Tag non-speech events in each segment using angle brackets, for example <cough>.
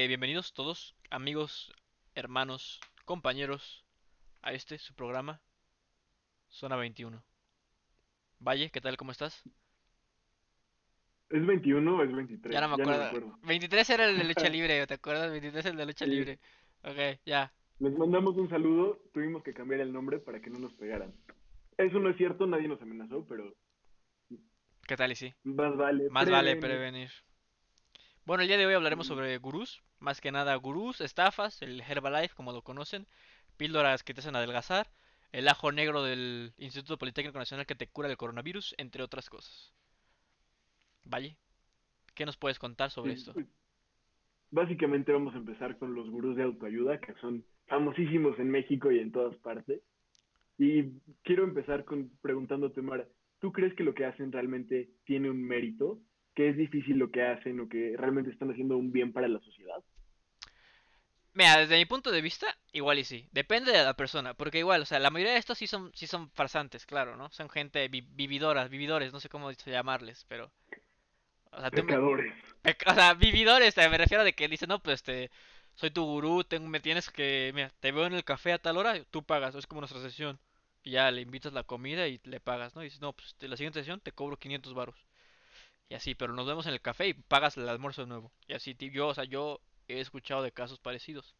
Eh, bienvenidos todos, amigos, hermanos, compañeros, a este, su programa, Zona 21. Valle, ¿qué tal? ¿Cómo estás? ¿Es 21 o es 23? Ya no me Ya no me acuerdo. acuerdo. 23 era el de lucha <laughs> libre, ¿te acuerdas? 23 el de lucha Sí. libre. Ok, ya. Les mandamos un saludo, tuvimos que cambiar el nombre para que no nos pegaran. Eso no es cierto, nadie nos amenazó, pero ¿Qué tal y sí? más vale. Más vale prevenir. Bueno, el día de hoy hablaremos sobre gurús, más que nada gurús, estafas, el Herbalife, como lo conocen, píldoras que te hacen adelgazar, el ajo negro del Instituto Politécnico Nacional que te cura el coronavirus, entre otras cosas. Valle, ¿qué nos puedes contar sobre Sí, esto? pues, Básicamente vamos a empezar con los gurús de autoayuda, que son famosísimos en México y en todas partes. Y quiero empezar con preguntándote, Mara, ¿tú crees que lo que hacen realmente tiene un mérito? ¿Que es difícil lo que hacen o que realmente están haciendo un bien para la sociedad? Mira, desde mi punto de vista, igual y sí. Depende de la persona, porque igual, o sea, la mayoría de estos sí son, sí son farsantes, claro, ¿no? Son gente vi- vividoras, vividores, no sé cómo llamarles, pero... O sea, me- Pecadores. Pec- O sea, vividores, me refiero de que dicen, no, pues este, soy tu gurú, tengo- me tienes que, mira, te veo en el café a tal hora, tú pagas, es como nuestra sesión. Y ya le invitas la comida y le pagas, ¿no? Y dices, no, pues de la siguiente sesión te cobro 500 varos. Y así, pero nos vemos en el café y pagas el almuerzo de nuevo. Y así, yo, o sea, yo he escuchado de casos parecidos.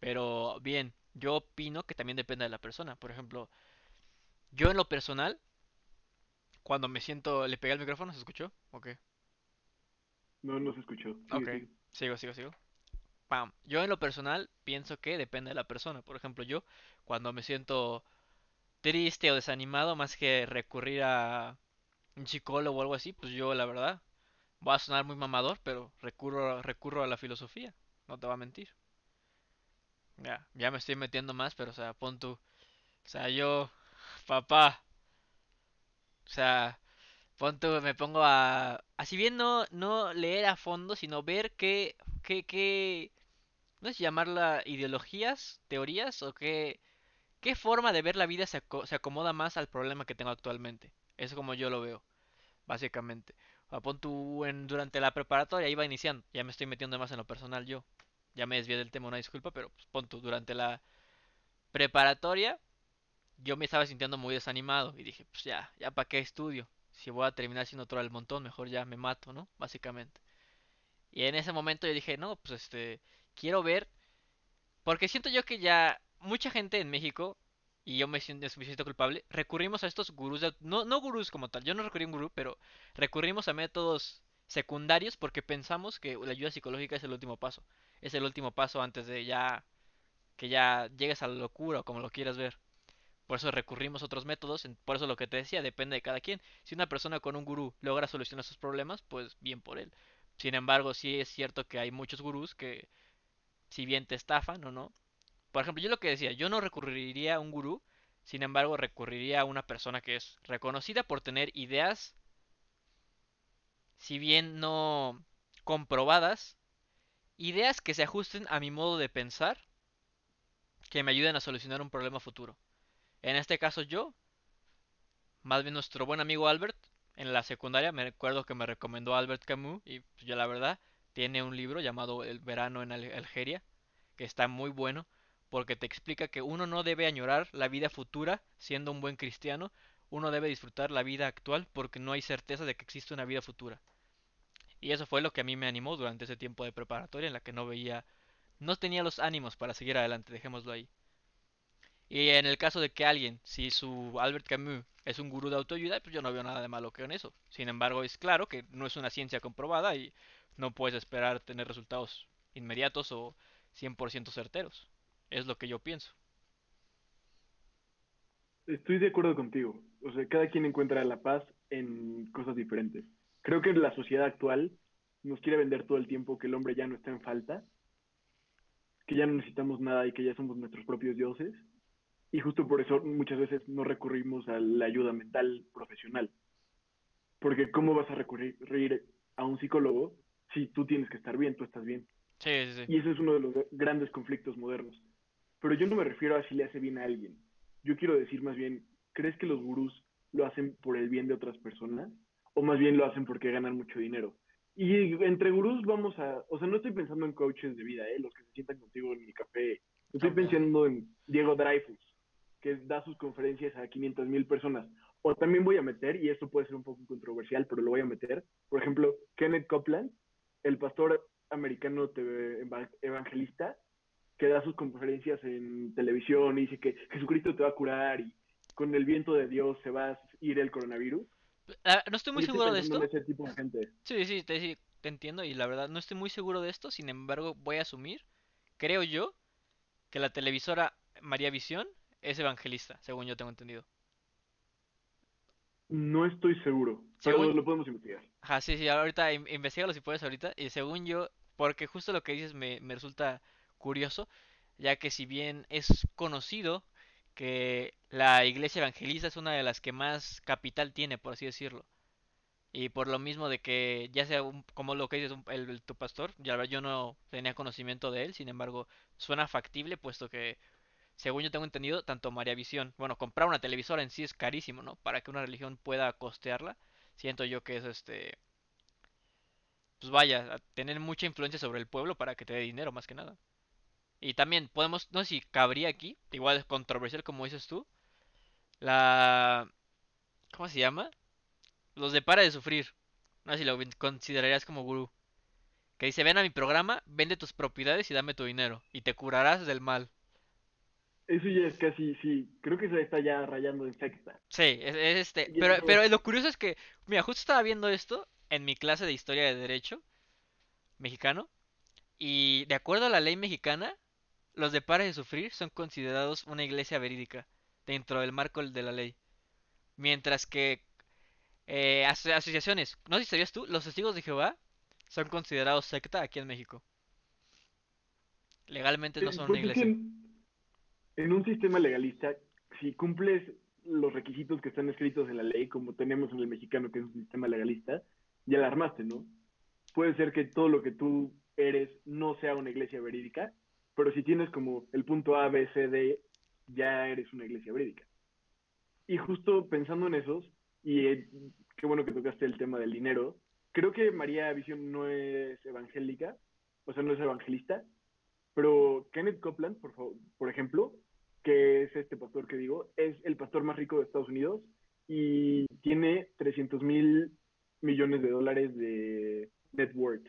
Pero bien, yo opino que también depende de la persona. Por ejemplo, yo en lo personal, cuando me siento, le pegué al micrófono, ¿se escuchó? Ok. No, no se escuchó. Sigue, Ok, sigue. sigo, sigo, sigo. Pam. Yo en lo personal pienso que depende de la persona. Por ejemplo, yo cuando me siento triste o desanimado, más que recurrir a un psicólogo o algo así, pues yo la verdad, voy a sonar muy mamador, pero recurro, recurro a la filosofía. No te voy a mentir. Ya, ya me estoy metiendo más, pero o sea, pon tú. O sea, yo, papá, o sea, pon tú, me pongo a, así bien no, no leer a fondo, sino ver qué, qué, qué, no si llamarla ideologías, teorías o qué, qué forma de ver la vida se, aco- se acomoda más al problema que tengo actualmente. Es como yo lo veo, básicamente. Pon tú en, durante la preparatoria iba iniciando, ya me estoy metiendo más en lo personal yo. Ya me desvié del tema, una disculpa, pero pues, pon tú, durante la preparatoria yo me estaba sintiendo muy desanimado y dije, pues ya, ya para qué estudio. Si voy a terminar siendo otro del montón, mejor ya me mato, ¿no? Básicamente. Y en ese momento yo dije, no, pues este, quiero ver, porque siento yo que ya mucha gente en México, y yo me siento, culpable, recurrimos a estos gurús, de- no, no gurús como tal, yo no recurrí a un gurú, pero recurrimos a métodos secundarios porque pensamos que la ayuda psicológica es el último paso. Es el último paso antes de ya, que ya llegues a la locura o como lo quieras ver. Por eso recurrimos a otros métodos, por eso lo que te decía, depende de cada quien. Si una persona con un gurú logra solucionar sus problemas, pues bien por él. Sin embargo, sí es cierto que hay muchos gurús que, si bien te estafan o no, por ejemplo, yo lo que decía, yo no recurriría a un gurú, sin embargo, recurriría a una persona que es reconocida por tener ideas, si bien no comprobadas, ideas que se ajusten a mi modo de pensar, que me ayuden a solucionar un problema futuro. En este caso yo, más bien nuestro buen amigo Albert, en la secundaria me recuerdo que me recomendó Albert Camus y pues, yo la verdad tiene un libro llamado El verano en Al- Algeria que está muy bueno porque te explica que uno no debe añorar la vida futura siendo un buen cristiano, uno debe disfrutar la vida actual porque no hay certeza de que existe una vida futura. Y eso fue lo que a mí me animó durante ese tiempo de preparatoria en la que no veía, no tenía los ánimos para seguir adelante, dejémoslo ahí. Y en el caso de que alguien, si su Albert Camus es un gurú de autoayuda, pues yo no veo nada de malo con eso. Sin embargo, es claro que no es una ciencia comprobada y no puedes esperar tener resultados inmediatos o 100% certeros. Es lo que yo pienso. Estoy de acuerdo contigo. O sea, cada quien encuentra la paz en cosas diferentes. Creo que la sociedad actual nos quiere vender todo el tiempo que el hombre ya no está en falta, que ya no necesitamos nada y que ya somos nuestros propios dioses. Y justo por eso muchas veces no recurrimos a la ayuda mental profesional. Porque ¿cómo vas a recurrir a un psicólogo si tú tienes que estar bien, tú estás bien? Sí, sí, sí. Y ese es uno de los grandes conflictos modernos. Pero yo no me refiero a si le hace bien a alguien. Yo quiero decir más bien, ¿crees que los gurús lo hacen por el bien de otras personas? ¿O más bien lo hacen porque ganan mucho dinero? Y entre gurús vamos a, o sea, no estoy pensando en coaches de vida, ¿eh? los que se sientan contigo en mi café. Estoy También. pensando en Diego Dreyfus, que da sus conferencias a 500 mil personas. O también voy a meter, y esto puede ser un poco controversial, pero lo voy a meter, por ejemplo, Kenneth Copeland, el pastor americano evangelista, que da sus conferencias en televisión y dice que Jesucristo te va a curar y con el viento de Dios se va a ir el coronavirus. Ah, No estoy muy estoy seguro de esto. en ese tipo de gente. Sí, sí, te, sí, te entiendo y la verdad no estoy muy seguro de esto. Sin embargo, voy a asumir, creo yo, que la televisora María Visión es evangelista, según yo tengo entendido. No estoy seguro, pero lo podemos investigar. Ajá, sí, sí, ahorita in- investigalo si puedes ahorita. Y según yo, porque justo lo que dices me, me resulta curioso, ya que si bien es conocido que la iglesia evangelista es una de las que más capital tiene, por así decirlo. Y por lo mismo de que ya sea un- como lo que dices, el, tu pastor, ya yo no tenía conocimiento de él, sin embargo, suena factible, puesto que, según yo tengo entendido, tanto María Visión, bueno, comprar una televisora en sí es carísimo, ¿no? Para que una religión pueda costearla, siento yo que es este pues vaya, a tener mucha influencia sobre el pueblo para que te dé dinero más que nada. Y también podemos, no sé si cabría aquí, igual es controversial como dices tú, la... ¿Cómo se llama? Los de Para de Sufrir. No sé si lo considerarías como gurú. Que dice, ven a mi programa, vende tus propiedades y dame tu dinero. Y te curarás del mal. Eso ya es casi, sí, creo que se está ya rayando en secta. Sí, es, es este. Pero, pero lo curioso es que, mira, justo estaba viendo esto en mi clase de historia de derecho mexicano. Y de acuerdo a la ley mexicana, los de Para de Sufrir son considerados una iglesia verídica dentro del marco de la ley. Mientras que eh, aso- asociaciones, no sé si sabías tú, los testigos de Jehová son considerados secta aquí en México. Legalmente no son una iglesia. en, en un sistema legalista, si cumples los requisitos que están escritos en la ley, como tenemos en el mexicano, que es un sistema legalista, ya la armaste, ¿no? Puede ser que todo lo que tú eres no sea una iglesia verídica, pero si tienes como el punto A, B, C, D, ya eres una iglesia verídica. Y justo pensando en esos, y eh, qué bueno que tocaste el tema del dinero, creo que María Visión no es evangélica, o sea, no es evangelista, pero Kenneth Copeland, por, favor, por ejemplo, que es este pastor que digo, es el pastor más rico de Estados Unidos y tiene 300 mil millones de dólares de net worth,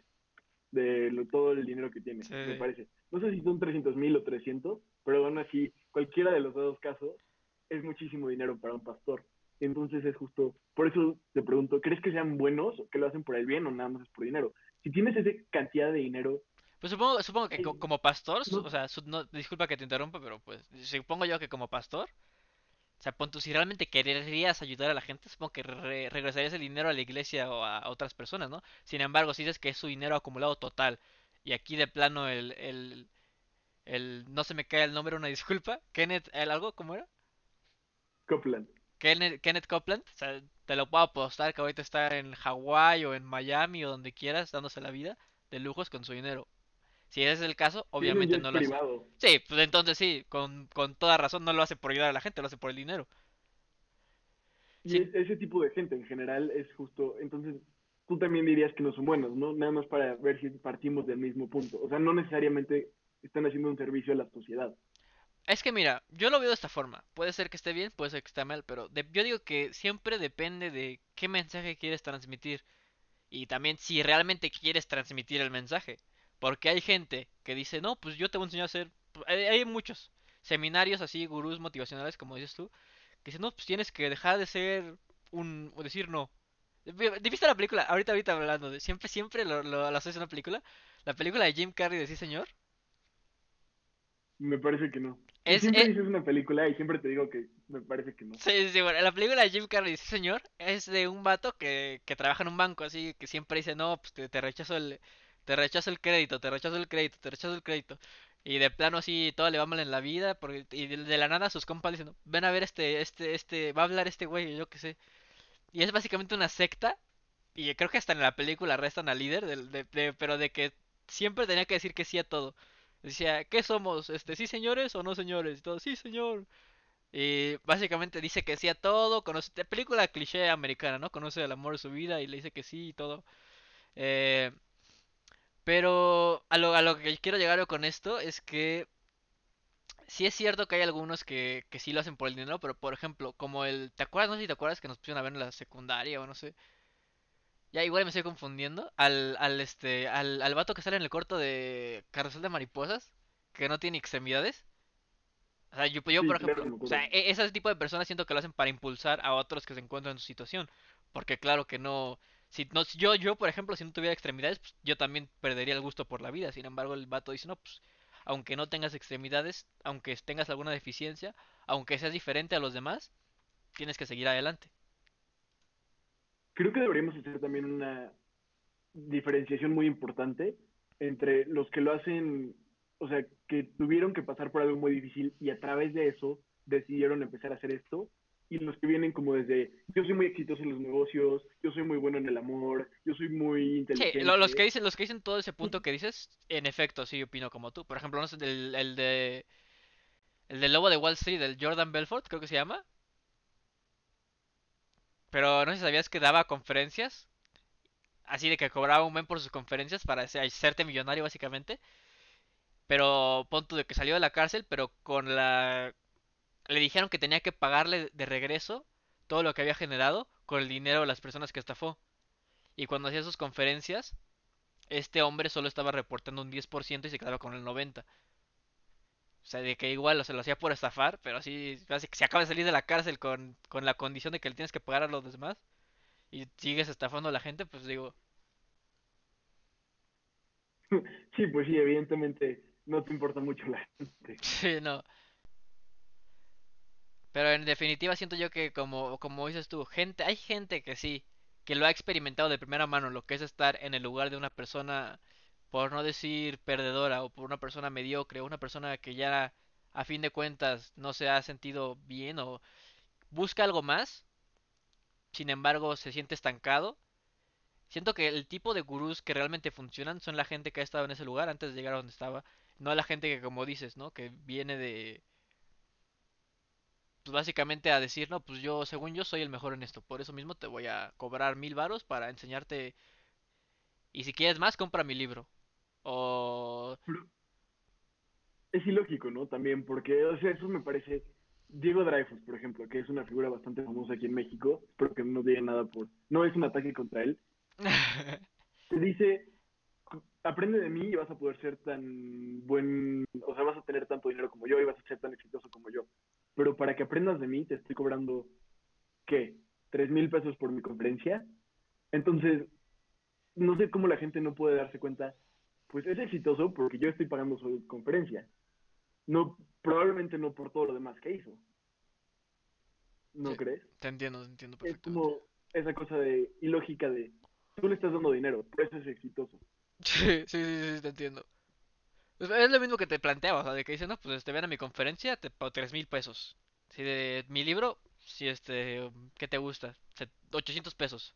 de lo- todo el dinero que tiene, Sí. me parece. No sé si son 300 mil o 300, pero aún así, cualquiera de los dos casos es muchísimo dinero para un pastor. Entonces es justo, por eso te pregunto, ¿crees que sean buenos, que lo hacen por el bien o nada más es por dinero? Si tienes esa cantidad de dinero, Pues supongo, supongo que co- como pastor, no- o sea, su- no, disculpa que te interrumpa, pero pues supongo yo que como pastor, o sea, pon tú, si realmente quererías ayudar a la gente, supongo que re- regresarías el dinero a la iglesia o a otras personas, ¿no? Sin embargo, si dices que es su dinero acumulado total y aquí de plano el, el, el no se me cae el nombre, una disculpa, Kenneth, ¿el algo? ¿Cómo era? Copeland. Kenneth, Kenneth Copeland, o sea, te lo puedo apostar que ahorita está en Hawái o en Miami o donde quieras, dándose la vida de lujos con su dinero. Si ese es el caso, obviamente no lo hace. privado. Sí, pues entonces sí, con, con toda razón no lo hace por ayudar a la gente, lo hace por el dinero. Y Sí. ese tipo de gente en general es justo, entonces tú también dirías que no son buenos, ¿no? Nada más para ver si partimos del mismo punto. O sea, no necesariamente están haciendo un servicio a la sociedad. Es que mira, yo lo veo de esta forma. Puede ser que esté bien, puede ser que esté mal, pero de- yo digo que siempre depende de qué mensaje quieres transmitir y también si realmente quieres transmitir el mensaje. Porque hay gente que dice, no, pues yo te voy a enseñar a hacer... Hay, muchos seminarios así, gurús motivacionales, como dices tú, que dicen, no, pues tienes que dejar de ser un... o decir no. Vi- ¿Viste la película? Ahorita, ahorita hablando de... Siempre, siempre lo, lo, lo en una película. La película de Jim Carrey de Sí, señor. Me parece que no. Es, siempre es- dices una película y siempre te digo que me parece que no. Sí, sí, bueno, la película de Jim Carrey, sí señor, es de un vato que, que trabaja en un banco, así que siempre dice, no, pues te, te rechazo el, te rechazo el crédito, te rechazo el crédito, te rechazo el crédito. Y de plano así todo le va mal en la vida, porque, y de, de la nada sus compas dicen, ven a ver este, este, este, va a hablar este güey, yo qué sé. Y es básicamente una secta, y creo que hasta en la película arrestan al líder, de, de- pero de que siempre tenía que decir que sí a todo. Decía, ¿qué somos? Este, ¿sí señores o no señores? Y todo, sí señor. Y básicamente dice que sí a todo, conoce, película cliché americana, ¿no? Conoce el amor de su vida y le dice que sí y todo. Eh, pero a lo, a lo que quiero llegar con esto es que sí es cierto que hay algunos que, que sí lo hacen por el dinero, pero por ejemplo, como el, ¿te acuerdas? No sé si te acuerdas que nos pusieron a ver en la secundaria o no sé. Ya igual me estoy confundiendo. Al, al este, al, al vato que sale en el corto de Carrusel de Mariposas, que no tiene extremidades. O sea, yo, yo Sí, por ejemplo, o sea, e- ese tipo de personas siento que lo hacen para impulsar a otros que se encuentran en su situación. Porque claro que no, si no, yo, yo por ejemplo, si no tuviera extremidades, pues yo también perdería el gusto por la vida. Sin embargo, el vato dice, no, pues, aunque no tengas extremidades, aunque tengas alguna deficiencia, aunque seas diferente a los demás, tienes que seguir adelante. Creo que deberíamos hacer también una diferenciación muy importante entre los que lo hacen, o sea, que tuvieron que pasar por algo muy difícil y a través de eso decidieron empezar a hacer esto, y los que vienen como desde, yo soy muy exitoso en los negocios, yo soy muy bueno en el amor, yo soy muy Sí, lo- los que inteligente. dicen, los que dicen todo ese punto que dices, en efecto, sí opino como tú. Por ejemplo, no sé, el, el de el del lobo de Wall Street, el Jordan Belfort, creo que se llama. Pero no sé si sabías que daba conferencias, así de que cobraba un buen por sus conferencias para hacer- hacerte millonario básicamente. Pero punto de que salió de la cárcel, pero con la le dijeron que tenía que pagarle de regreso todo lo que había generado con el dinero de las personas que estafó. Y cuando hacía sus conferencias, este hombre solo estaba reportando un 10% y se quedaba con el 90%. O sea, de que igual o se lo hacía por estafar, pero así, así que se acaba de salir de la cárcel con, con la condición de que le tienes que pagar a los demás y sigues estafando a la gente, pues digo, <laughs> Sí, pues sí, evidentemente no te importa mucho la gente. <laughs> sí, no. Pero en definitiva siento yo que como, como dices tú, gente, hay gente que sí, que lo ha experimentado de primera mano, lo que es estar en el lugar de una persona, por no decir perdedora, o por una persona mediocre, o una persona que ya a fin de cuentas no se ha sentido bien o busca algo más, sin embargo se siente estancado. Siento que el tipo de gurús que realmente funcionan son la gente que ha estado en ese lugar antes de llegar a donde estaba, no la gente que como dices, ¿no? Que viene de pues básicamente a decir, no, pues yo, según yo, soy el mejor en esto. Por eso mismo te voy a cobrar mil varos para enseñarte. Y si quieres más, compra mi libro. O... Pero es ilógico, ¿no? También, porque, o sea, eso me parece. Diego Dreyfus, por ejemplo, que es una figura bastante famosa aquí en México, espero que no diga nada por. No es un ataque contra él. <laughs> Te dice, aprende de mí y vas a poder ser tan buen. O sea, vas a tener tanto dinero como yo y vas a ser tan exitoso como yo. Pero para que aprendas de mí, te estoy cobrando, ¿qué? ¿Tres mil pesos por mi conferencia? Entonces, no sé cómo la gente no puede darse cuenta. Pues es exitoso porque yo estoy pagando su conferencia. No, probablemente no por todo lo demás que hizo. sí, ¿No crees? te entiendo, te entiendo Es perfectamente. como esa cosa de ilógica de tú le estás dando dinero, por eso es exitoso. <laughs> Sí, sí, sí, sí, te entiendo. Pues Es lo mismo que te planteaba, o sea, de que dicen, no, pues este, ven a mi conferencia, te pago tres mil pesos. Si de mi libro, si este, ¿qué te gusta? Se- 800 pesos.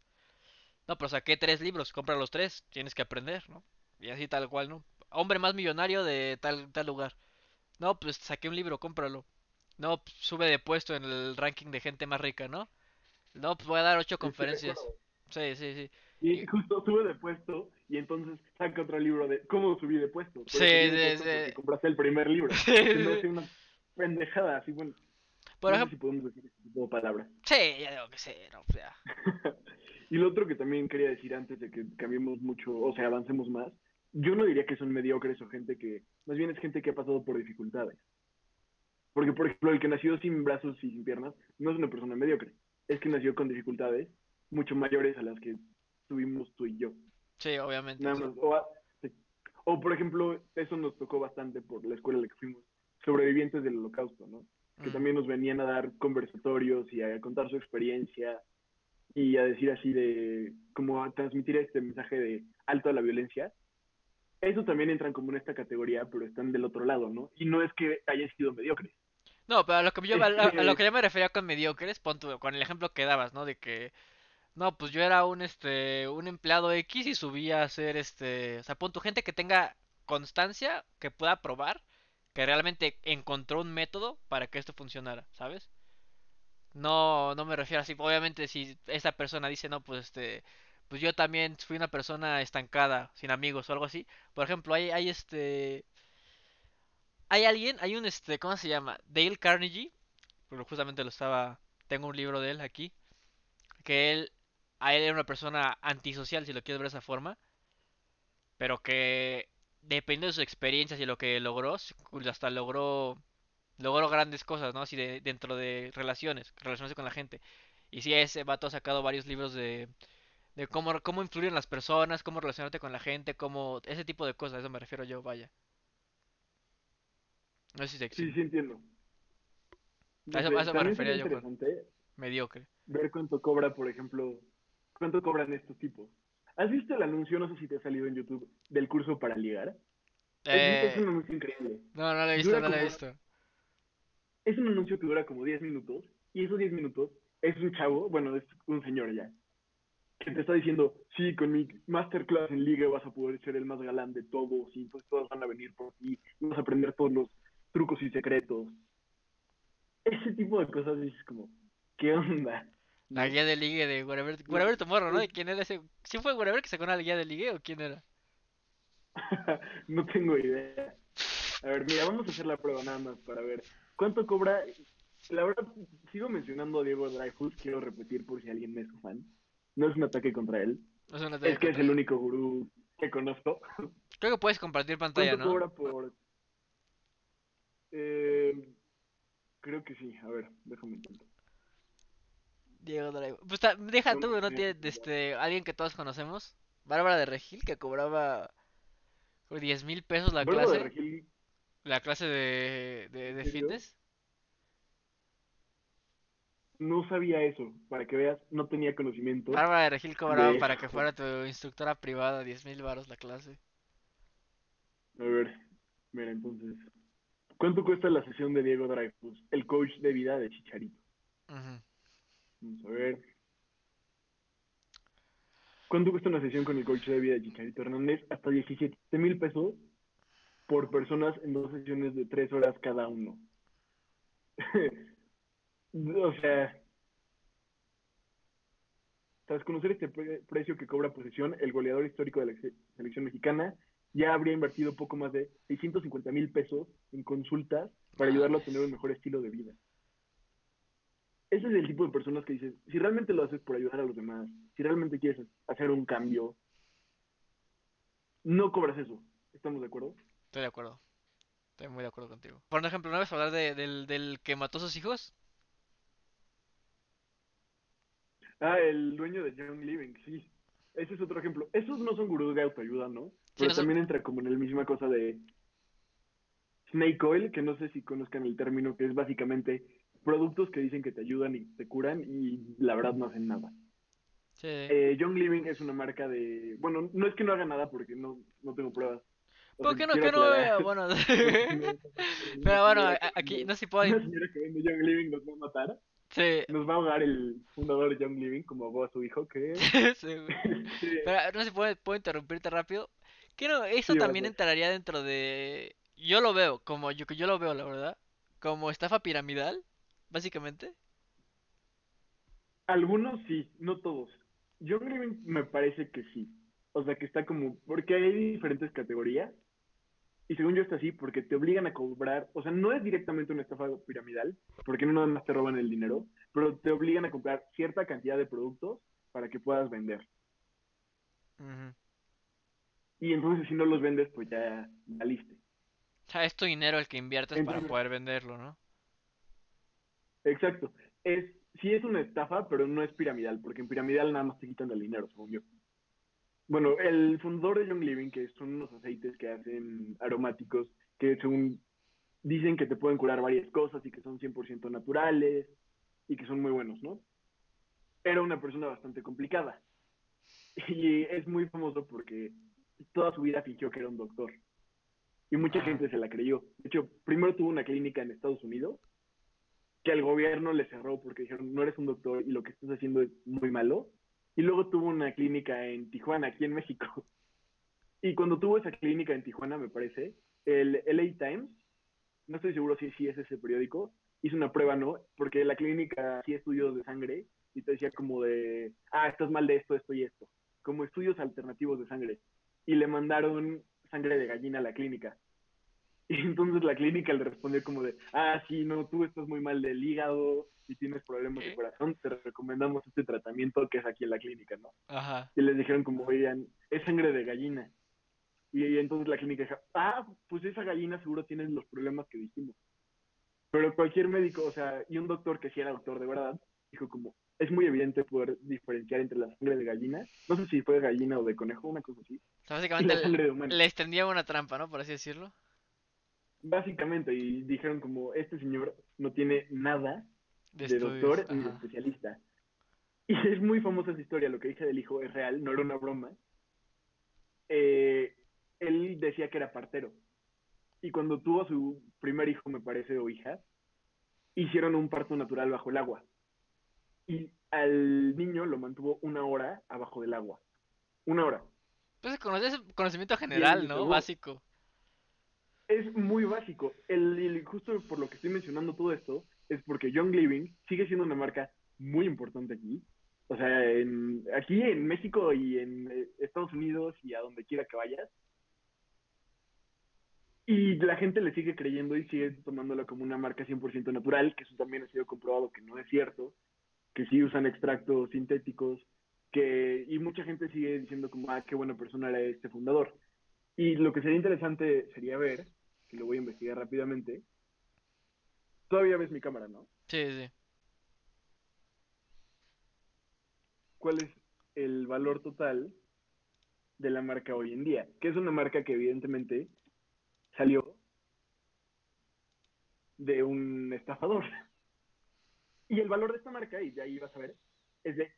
No, pero saqué tres libros, compra los tres, tienes que aprender, ¿no? Y así tal cual, ¿no? Hombre más millonario de tal, tal lugar. No, pues saqué un libro, cómpralo. No, pues, sube de puesto en el ranking de gente más rica, ¿no? No, pues voy a dar ocho conferencias. Sí, sí, sí. Y justo sube de puesto y entonces saca otro libro de cómo subí de puesto. sí, sí, sí. compraste el primer libro. <laughs> Sí, sí, una pendejada, así bueno, Por no sé ejemplo, si podemos decir este tipo de palabras. sí, ya digo que sí, no, pues ya. <laughs> y lo otro que también quería decir antes de que cambiemos mucho, o sea, avancemos más, yo no diría que son mediocres o gente que, más bien es gente que ha pasado por dificultades. Porque, por ejemplo, el que nació sin brazos y sin piernas no es una persona mediocre. Es que nació con dificultades mucho mayores a las que tuvimos tú y yo. Sí, obviamente. Nada más. O, a- o, por ejemplo, eso nos tocó bastante por la escuela a la que fuimos, sobrevivientes del holocausto, ¿no? Que Mm, también nos venían a dar conversatorios y a contar su experiencia y a decir así de, como a transmitir este mensaje de alto a la violencia. Eso también entran como en esta categoría, pero están del otro lado, ¿no? Y no es que hayan sido mediocres. No, pero a lo que yo, a a lo que, que yo me refería con mediocres, pon tú, con el ejemplo que dabas, ¿no? De que, no, pues yo era un, este, un empleado X y subía a ser, este, o sea, pon gente que tenga constancia, que pueda probar, que realmente encontró un método para que esto funcionara, ¿sabes? No, no me refiero así, obviamente si esa persona dice, no, pues este, pues yo también fui una persona estancada, sin amigos o algo así. Por ejemplo, hay, hay este, hay alguien, hay un este, ¿cómo se llama? Dale Carnegie, pero justamente lo estaba, tengo un libro de él aquí, que él, a él era una persona antisocial, si lo quieres ver de esa forma, pero que dependiendo de sus experiencias y lo que logró, pues, hasta logró logró grandes cosas, ¿no? Así de, dentro de relaciones, relacionarse con la gente. Y sí, ese vato ha sacado varios libros de, de cómo, cómo influir en las personas, cómo relacionarte con la gente, cómo, ese tipo de cosas, a eso me refiero yo, vaya. No sé si te Sí, sí entiendo. A eso, a sé, eso me refería yo con mediocre. ver cuánto cobra, por ejemplo, cuánto cobran estos tipos. ¿Has visto el anuncio, no sé si te ha salido en YouTube, del curso para ligar? Es, es Eh, un anuncio increíble. no, no lo he visto, Dura no lo he visto. es un anuncio que dura como 10 minutos, y esos 10 minutos es un chavo, bueno, es un señor ya, que te está diciendo, sí, con mi masterclass en liga vas a poder ser el más galán de todos, y entonces todos van a venir por ti, y vas a aprender todos los trucos y secretos. Ese tipo de cosas dices como, ¿qué onda? La guía de ligue de Whatever, Whatever Tomorrow, ¿no? ¿De es- quién era ese? ¿Sí fue Whatever que sacó una guía de ligue o quién era? <laughs> no tengo idea. A ver, mira, vamos a hacer la prueba nada más para ver cuánto cobra. La verdad, sigo mencionando a Diego Dreyfus, quiero repetir por si alguien me es fan. No es un ataque contra él, No es que es el único gurú que conozco. Creo que puedes compartir pantalla, ¿Cuánto ¿no? cobra por...? Eh, creo que sí, a ver, déjame intentar. Diego Drive. Pues ta- deja tú, ¿no? Tiene este, alguien que todos conocemos. Bárbara de Regil, que cobraba por 10 mil pesos la Bárbara de clase. Regil, La clase de, de, fitness. No sabía eso, para que veas, no tenía conocimiento Bárbara de Regil cobraba de... para que fuera tu instructora privada 10 mil baros la clase. A ver, mira, entonces... ¿Cuánto cuesta la sesión de Diego Dreyfus, el coach de vida de Chicharito? Ujú. Vamos a ver. ¿Cuánto cuesta una sesión con el coach de vida de Chicharito Hernández? Hasta 17 mil pesos por personas en dos sesiones de tres horas cada uno. <laughs> o sea, tras conocer este pre- precio que cobra por sesión, el goleador histórico de la se- selección mexicana ya habría invertido poco más de 650 mil pesos en consultas para ayudarlo a tener un mejor estilo de vida. Ese es el tipo de personas que dices, si realmente lo haces por ayudar a los demás, si realmente quieres hacer un cambio, no cobras eso. ¿Estamos de acuerdo? Estoy de acuerdo. Estoy muy de acuerdo contigo. Por ejemplo, ¿no ves hablar de- del, del que mató a sus hijos? Ah, el dueño de Young Living, sí. Ese es otro ejemplo. Esos no son gurús de autoayuda, ¿no? Pero no son- también entra como en la misma cosa de Snake Oil, que no sé si conozcan el término, que es básicamente productos que dicen que te ayudan y te curan y la verdad no hacen nada. Sí. Eh, Young Living es una marca de... Bueno, no es que no haga nada porque no, no tengo pruebas. ¿Por qué no? Que no vea? Bueno, <laughs> pero bueno, aquí no sé si puedo. Una señora que vende Young Living nos va a matar. Sí, Nos va a ahogar el fundador de Young Living, como ahogó a su hijo, que... <laughs> sí. <laughs> Sí, Pero no sé si puedo, puedo interrumpirte rápido. Que no, eso sí, también vas. entraría dentro de. Yo lo veo, como yo que yo lo veo, la verdad. Como estafa piramidal, básicamente. Algunos sí, no todos. Young Living me parece que sí. O sea, que está como... Porque hay diferentes categorías. Y según yo está así, porque te obligan a cobrar... O sea, no es directamente una estafa piramidal, porque no nada más te roban el dinero, pero te obligan a comprar cierta cantidad de productos para que puedas vender. Y entonces si no los vendes, pues ya valiste. O sea, es tu dinero el que inviertes para poder venderlo, ¿no? Exacto. Es, sí es una estafa, pero no es piramidal, porque en piramidal nada más te quitan el dinero, según yo. Bueno, el fundador de Young Living, que son unos aceites que hacen aromáticos, que según dicen que te pueden curar varias cosas y que son 100% naturales y que son muy buenos, ¿no? Era una persona bastante complicada. Y es muy famoso porque toda su vida fingió que era un doctor. Y mucha gente se la creyó. De hecho, primero tuvo una clínica en Estados Unidos que al gobierno le cerró porque dijeron, no eres un doctor y lo que estás haciendo es muy malo. Y luego tuvo una clínica en Tijuana, aquí en México. <laughs> Y cuando tuvo esa clínica en Tijuana, me parece, el LA Times, no estoy seguro si, si es ese periódico, hizo una prueba, ¿no? Porque la clínica hacía estudios de sangre y te decía como de, ah, estás mal de esto, esto y esto. como estudios alternativos de sangre y le mandaron sangre de gallina a la clínica. Y entonces la clínica le respondió como de, ah, sí, no, tú estás muy mal del hígado y tienes problemas de corazón, te recomendamos este tratamiento que es aquí en la clínica, ¿no? Ajá. Y les dijeron como, oigan, es sangre de gallina. Y, y entonces la clínica dijo, ah, pues esa gallina seguro tiene los problemas que dijimos. Pero cualquier médico, o sea, y un doctor que sí era doctor de verdad, dijo como, es muy evidente poder diferenciar entre la sangre de gallina, no sé si fue de gallina o de conejo, una cosa así, O sea, y básicamente la sangre le, de humano. le extendía una trampa, ¿no? Por así decirlo. Básicamente, y dijeron como, este señor no tiene nada De, doctor ni de especialista. Y es muy famosa esa historia, lo que dije del hijo es real, no era una broma. Eh, él decía que era partero. Y cuando tuvo a su primer hijo, me parece, o hija, hicieron un parto natural bajo el agua. Y al niño lo mantuvo una hora abajo del agua. Una hora. Pues conoce- es conocimiento general, ¿no? Básico. Es muy básico. El, el- justo por lo que estoy mencionando todo esto, es porque Young Living sigue siendo una marca muy importante aquí. O sea, en, aquí en México y en eh, Estados Unidos y a donde quiera que vayas. Y la gente le sigue creyendo y sigue tomándolo como una marca 100% natural, que eso también ha sido comprobado que no es cierto, que sí usan extractos sintéticos, que y mucha gente sigue diciendo como, ah, qué buena persona era este fundador. Y lo que sería interesante sería ver, que lo voy a investigar rápidamente, todavía ves mi cámara, ¿no? Sí, sí. ¿Cuál es el valor total de la marca hoy en día? Que es una marca que evidentemente salió de un estafador. Y el valor de esta marca, y de ahí vas a ver, es de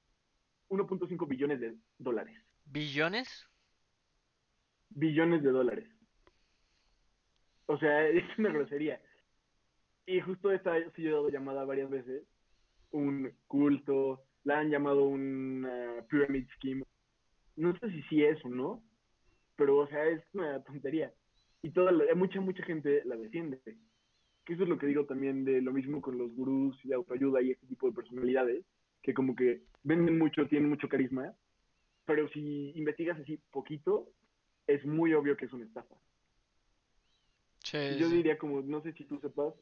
1.5 billones de dólares. ¿Billones? billones de dólares. O sea, <laughs> es una grosería. Y justo esta ha sido llamada varias veces un culto, la han llamado una pyramid scheme. No sé si sí es o no, pero o sea, es una tontería. Y toda la- mucha, mucha gente la defiende. Que eso es lo que digo también de lo mismo con los gurús de autoayuda y este tipo de personalidades, que como que venden mucho, tienen mucho carisma, pero si investigas así poquito, es muy obvio que es una estafa. Sí, yo sí. diría como, no sé si tú sepas,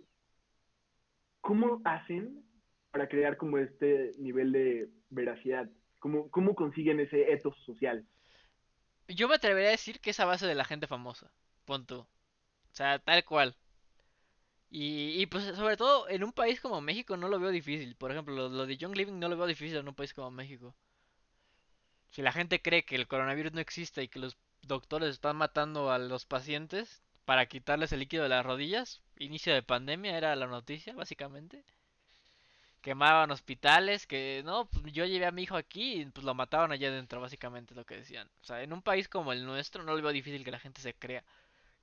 ¿cómo hacen para crear como este nivel de veracidad? ¿Cómo, cómo consiguen ese ethos social? Yo me atrevería a decir que es a base de la gente famosa. Punto. O sea, tal cual. Y, y pues sobre todo en un país como México no lo veo difícil. Por ejemplo, lo, lo de Young Living no lo veo difícil en un país como México. Si la gente cree que el coronavirus no existe y que los doctores están matando a los pacientes para quitarles el líquido de las rodillas, inicio de pandemia era la noticia, básicamente. Quemaban hospitales, que no, pues yo llevé a mi hijo aquí y pues lo mataban allá adentro, básicamente es lo que decían. O sea, en un país como el nuestro no le veo difícil que la gente se crea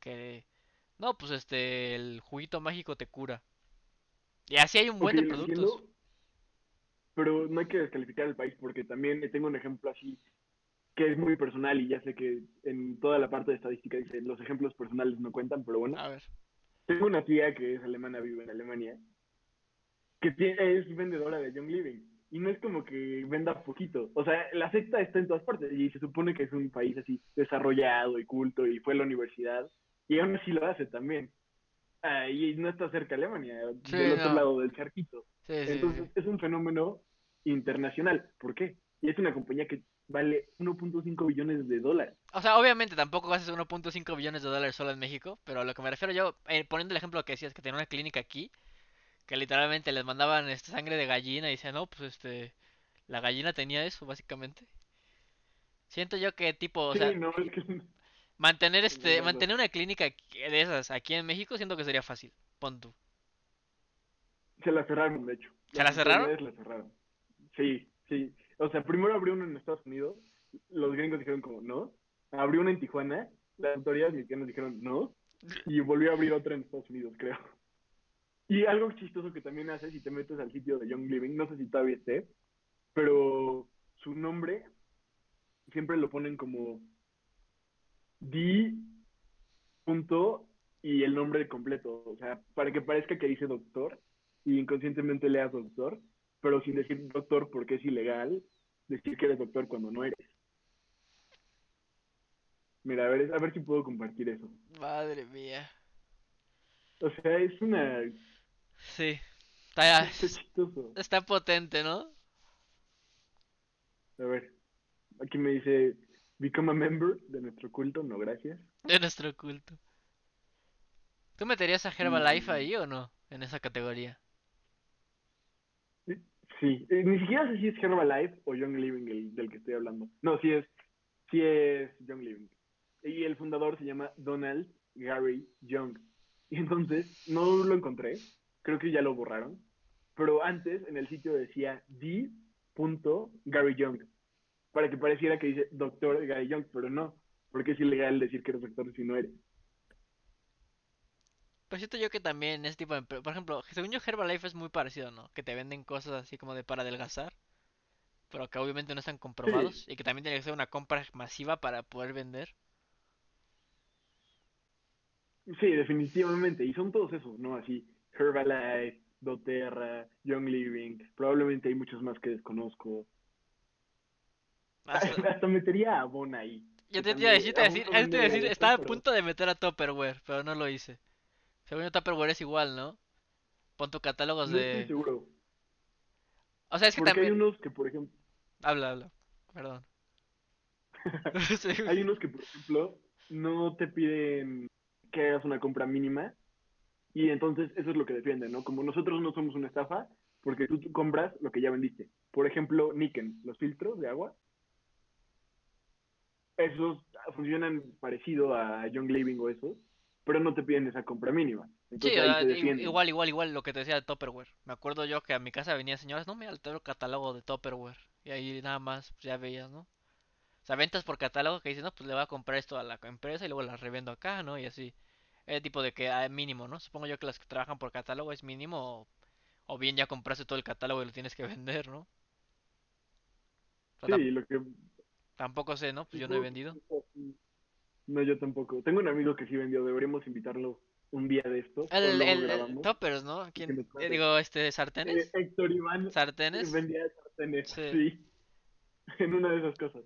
que no, pues este el juguito mágico te cura. Y así hay un buen de lo productos. entiendo, pero no hay que descalificar el país porque también tengo un ejemplo así que es muy personal y ya sé que en toda la parte de estadística dice los ejemplos personales no cuentan, pero bueno. A ver. Tengo una tía que es alemana, vive en Alemania, que tie- es vendedora de Young Living. Y no es como que venda poquito. O sea, la secta está en todas partes y se supone que es un país así desarrollado y culto y fue a la universidad. Y aún así lo hace también. Ah, y no está cerca de Alemania, Sí, del otro no. lado del charquito. Sí, sí, sí. Entonces es un fenómeno internacional. ¿Por qué? Y es una compañía que vale 1.5 billones de dólares. O sea, obviamente tampoco haces 1.5 billones de dólares solo en México, pero a lo que me refiero yo, eh, poniendo el ejemplo que decías que tenía una clínica aquí, que literalmente les mandaban este sangre de gallina y decían, no, pues este, la gallina tenía eso, básicamente. Siento yo que tipo, o sí, sea, no, es que mantener este, mantener una clínica de esas aquí en México siento que sería fácil. Pon tú. Se la cerraron, de hecho. ¿Se la cerraron? la cerraron. Sí, sí. O sea, primero abrió uno en Estados Unidos, los gringos dijeron como no. Abrió una en Tijuana, las autoridades mexicanas dijeron no. Y volvió a abrir otra en Estados Unidos, creo. Y algo chistoso que también hace, si te metes al sitio de Young Living, no sé si todavía esté, pero su nombre siempre lo ponen como D. punto y el nombre completo. O sea, para que parezca que dice doctor y inconscientemente leas doctor, pero sin decir doctor porque es ilegal decir que eres doctor cuando no eres. Mira, a ver, a ver si puedo compartir eso. Madre mía. O sea, es una... Sí. Está, Está chistoso. está potente, ¿no? A ver, aquí me dice, become a member de nuestro culto, no gracias. De nuestro culto. ¿Tú meterías a Herbalife Y- ahí o no? En esa categoría. Sí, eh, ni siquiera sé si es Herbalife o Young Living el del que estoy hablando. No, sí es, sí es Young Living. Y el fundador se llama Donald Gary Young. Y entonces, no lo encontré, creo que ya lo borraron, pero antes en el sitio decía D. Gary Young, para que pareciera que dice Doctor Gary Young, pero no, porque es ilegal decir que eres doctor si no eres. Pues siento yo que también ese tipo de... Por ejemplo, según yo Herbalife es muy parecido, ¿no? Que te venden cosas así como de para adelgazar. Pero que obviamente no están comprobados. Y que también tiene que ser una compra masiva para poder vender. Sí, definitivamente. Y son todos esos, ¿no? Así, Herbalife, doTERRA, Young Living. Probablemente hay muchos más que desconozco. Hasta- <laughs> Hasta metería a Avon ahí. Yo te iba a decir, te estaba a pero- punto de meter a Tupperware, pero no lo hice. Según yo Tupperware es igual, ¿no? Pon tu catálogos No estoy de... seguro. O sea, es que Porque hay también... unos que, por ejemplo, Habla, habla. Perdón. <laughs> <laughs> Sí. hay unos que, por ejemplo, no te piden que hagas una compra mínima. Y entonces eso es lo que defienden, ¿no? Como nosotros no somos una estafa, porque tú, tú compras lo que ya vendiste. Por ejemplo, Niken, los filtros de agua. Esos funcionan parecido a Young Living o esos, pero no te piden esa compra mínima. Sí, ahí ah, te igual, igual, igual lo que te decía de Tupperware. Me acuerdo yo que a mi casa venían señoras, no me altero el catálogo de Tupperware. Y ahí nada más, pues, ya veías, ¿no? O sea, ventas por catálogo que dicen, no, pues le voy a comprar esto a la empresa y luego la revendo acá, ¿no? Y así. El tipo de que ah, mínimo, ¿no? Supongo yo que las que trabajan por catálogo es mínimo o, o bien ya compraste todo el catálogo y lo tienes que <laughs> vender, ¿no? O sea, tam- Sí, lo que... tampoco sé, ¿no? Pues yo no he vendido. No, yo tampoco. Tengo un amigo que sí vendió, deberíamos invitarlo un día de esto. El, el, el toppers, ¿no? ¿Quién? eh, digo, este, sartenes. Eh, Héctor Iván ¿Sartenes? vendía sartenes, Sí. sí. <laughs> En una de esas cosas.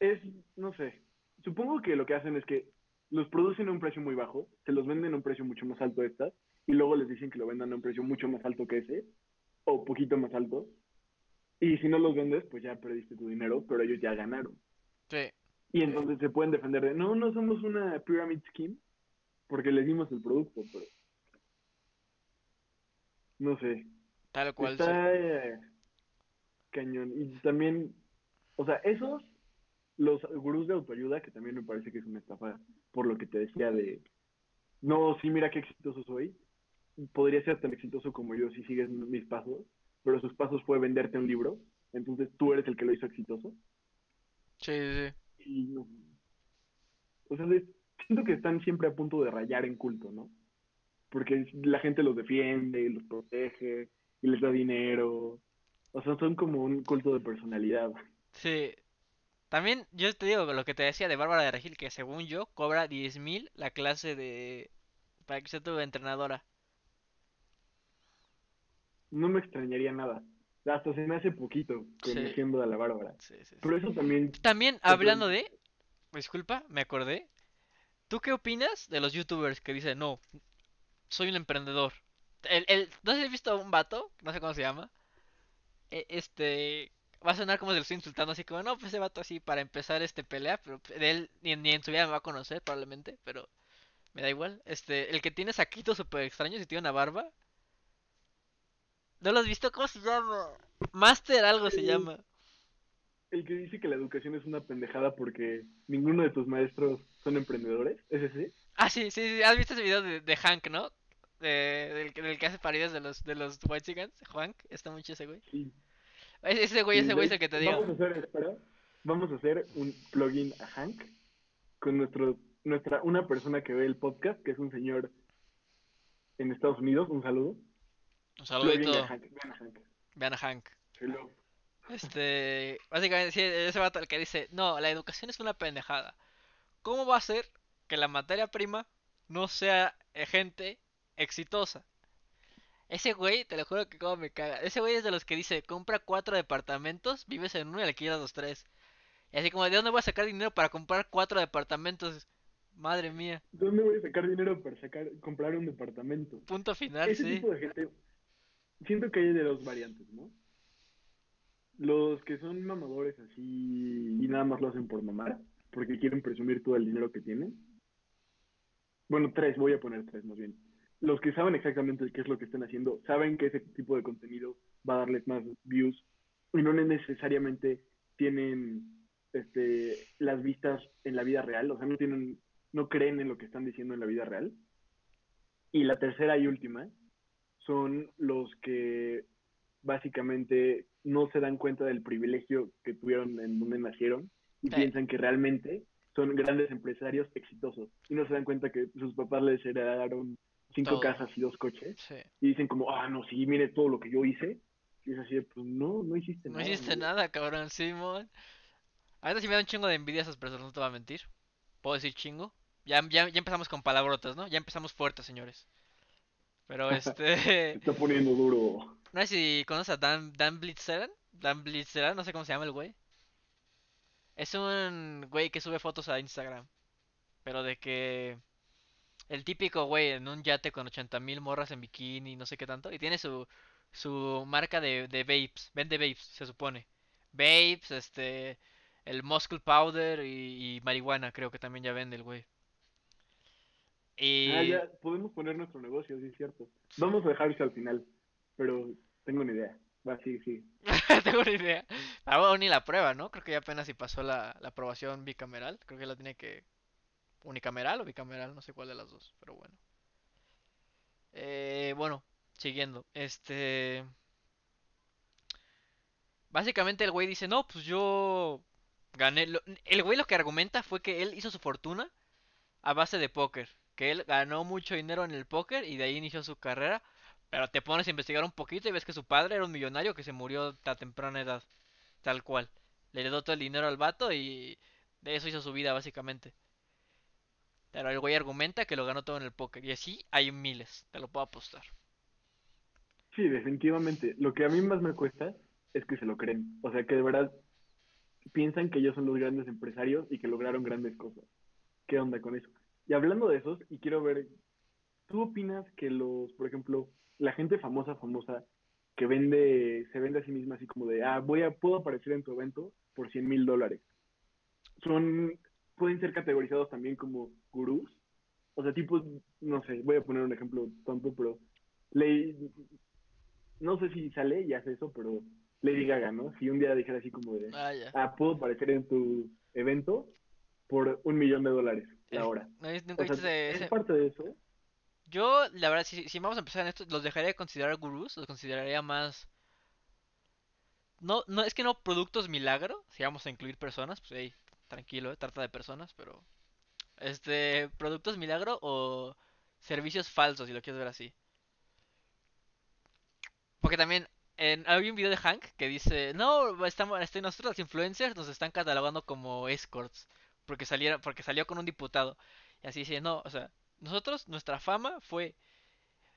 Es, no sé. Supongo que lo que hacen es que los producen a un precio muy bajo, se los venden a un precio mucho más alto estas, y luego les dicen que lo vendan a un precio mucho más alto que ese, o poquito más alto. Y si no los vendes, pues ya perdiste tu dinero, pero ellos ya ganaron. Sí. Y entonces se pueden defender de, no, no somos una pyramid scheme, porque les dimos el producto, pero... No sé. Tal cual. Está eh, cañón. Y también, o sea, esos, los gurús de autoayuda, que también me parece que es una estafa, por lo que te decía de, no, sí, mira qué exitoso soy. Podría ser tan exitoso como yo si sigues mis pasos, pero sus pasos fue venderte un libro, entonces tú eres el que lo hizo exitoso. Sí, sí, sí. Y no. O sea, de- siento que están siempre a punto de rayar en culto, ¿no? Porque la gente los defiende, los protege y les da dinero. O sea, son como un culto de personalidad. Sí. También yo te digo lo que te decía de Bárbara de Regil, que según yo cobra 10.000 la clase de... para que sea tu entrenadora. No me extrañaría nada. Hasta se me hace poquito Sí. conociendo a la Bárbara. Sí, sí, sí. Pero eso también, También hablando de... Disculpa, me acordé. ¿Tú qué opinas de los youtubers que dicen, no, soy un emprendedor? El, el, ¿no has visto a un vato? No sé cómo se llama. E- Este... Va a sonar como si lo estoy insultando, así como, no, pues ese vato así para empezar este pelea, pero de él ni, ni en su vida me va a conocer probablemente, pero me da igual. Este, el que tiene saquitos súper extraños y tiene una barba. ¿No lo has visto? ¿Cómo se llama? Master algo se llama. el que dice que la educación es una pendejada porque ninguno de tus maestros son emprendedores, ¿es ese? Ah, sí, sí, sí, ¿has visto ese video de, de Hank, no? De- del, que- del que hace parodias de los, de los White Hank, está muy chido ese güey. Sí. Ese güey, ese güey es el que te digo. Vamos a hacer, espera, vamos a hacer un plugin a Hank con nuestro, nuestra, una persona que ve el podcast, que es un señor en Estados Unidos, un saludo. Un saludito. a Hank, vean a Hank. Vean a Hank. Hello. Este, básicamente, sí, ese vato el que dice, no, la educación es una pendejada. ¿Cómo va a ser que la materia prima no sea eh, gente exitosa? Ese güey, te lo juro que como me caga. Ese güey es de los que dice, compra cuatro departamentos, vives en uno y alquilas los tres. Y así como, ¿de dónde voy a sacar dinero para comprar cuatro departamentos? Madre mía. ¿De dónde voy a sacar dinero para sacar, comprar un departamento? Punto final, Ese sí. tipo de gente, siento que hay de dos variantes, ¿no? Los que son mamadores así y nada más lo hacen por mamar, porque quieren presumir todo el dinero que tienen. Bueno, tres, voy a poner tres más bien. Los que saben exactamente qué es lo que están haciendo, saben que ese tipo de contenido va a darles más views y no necesariamente tienen este, las vistas en la vida real, o sea, no tienen, no creen en lo que están diciendo en la vida real. Y la tercera y última son los que básicamente no se dan cuenta del privilegio que tuvieron en donde nacieron y Sí. piensan que realmente son grandes empresarios exitosos y no se dan cuenta que sus papás les heredaron cinco Todo. casas y dos coches Sí. y dicen como, ah, no, sí, mire todo lo que yo hice. Y es así de, pues no, no hiciste No nada. hiciste ¿no? nada, cabrón, Simón. A veces sí me da un chingo de envidia a esas personas, no te voy a mentir. ¿Puedo decir chingo? Ya, ya, ya empezamos con palabrotas, ¿no? Ya empezamos fuertes, señores. Pero <laughs> este... está poniendo duro. No sé si conoces a Dan, Dan Blitzeran. Dan Blitzeran, no sé cómo se llama el güey. Es un güey que sube fotos a Instagram. Pero de que... El típico güey en un yate con 80.000 morras en bikini, no sé qué tanto. Y tiene su, su marca de, de vapes. Vende vapes, se supone. Vapes, este... El Muscle Powder y, y marihuana creo que también ya vende el güey. Y... Ah, ya, podemos poner nuestro negocio, sí es cierto. Vamos a dejar eso al final, pero tengo una idea. Va, sí, sí. <laughs> Tengo una idea. Aún ni la prueba, ¿no? Creo que ya apenas si pasó la, la aprobación bicameral. Creo que la tiene que... Unicameral o bicameral, no sé cuál de las dos, pero bueno. Eh, bueno, siguiendo. Este... Básicamente el güey dice, no, pues yo gané... lo- El güey lo que argumenta fue que él hizo su fortuna a base de póker. Que él ganó mucho dinero en el póker y de ahí inició su carrera. Pero te pones a investigar un poquito y ves que su padre era un millonario que se murió a temprana edad. Tal cual. Le heredó todo el dinero al vato y de eso hizo su vida básicamente. Pero el güey argumenta que lo ganó todo en el póker. Y así hay miles, te lo puedo apostar. Sí, definitivamente. Lo que a mí más me cuesta es que se lo creen. O sea, que de verdad piensan que ellos son los grandes empresarios y que lograron grandes cosas. ¿Qué onda con eso? Y hablando de esos, y quiero ver, ¿tú opinas que los, por ejemplo, la gente famosa, famosa, que vende, se vende a sí misma así como de, ah, voy a, puedo aparecer en tu evento por 100 mil dólares? Son, pueden ser categorizados también como gurús. O sea, tipo, no sé, voy a poner un ejemplo tonto, pero le, no sé si sale y hace eso, pero Lady Gaga, ¿no? Si un día dijera así como de, Ah, ya. ah, puedo aparecer en tu evento por un millón de dólares la Es- hora. ¿no es- nunca O sea, viste ese- es ese- parte de eso. Yo, la verdad, si, si vamos a empezar en esto, los dejaría de considerar gurús, los consideraría más... No, no, es que no productos milagro, si vamos a incluir personas, pues hey, tranquilo, eh, trata de personas, pero... Este, productos milagro o servicios falsos, si lo quieres ver así. Porque también en, hay un video de Hank que dice, no, estamos, este, nosotros los influencers nos están catalogando como escorts, porque salieron, porque salió con un diputado. Y así dice, no, o sea, nosotros, nuestra fama fue,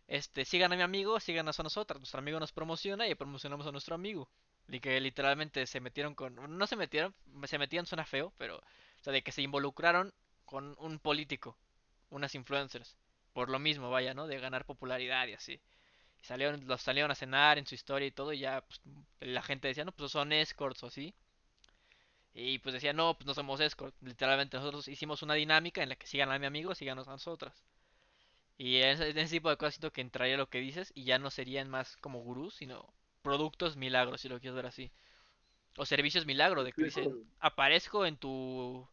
este, sigan a mi amigo, síganos a nosotros, nuestro amigo nos promociona y promocionamos a nuestro amigo. Y que literalmente se metieron con, no se metieron, se metían suena feo, pero, o sea, de que se involucraron con un político, unas influencers, por lo mismo, vaya, ¿no? De ganar popularidad y así. Y salieron, los salieron a cenar en su historia y todo, y ya pues, la gente decía, no, pues son escorts o así. Y pues decía, no, pues no somos escorts. Literalmente nosotros hicimos una dinámica en la que sigan a mi amigo, síganos a nosotras. Y en ese, en ese tipo de cosas siento que entraría lo que dices y ya no serían más como gurús, sino productos milagros, si lo quieres ver así. O servicios milagro, de que dicen, aparezco en tu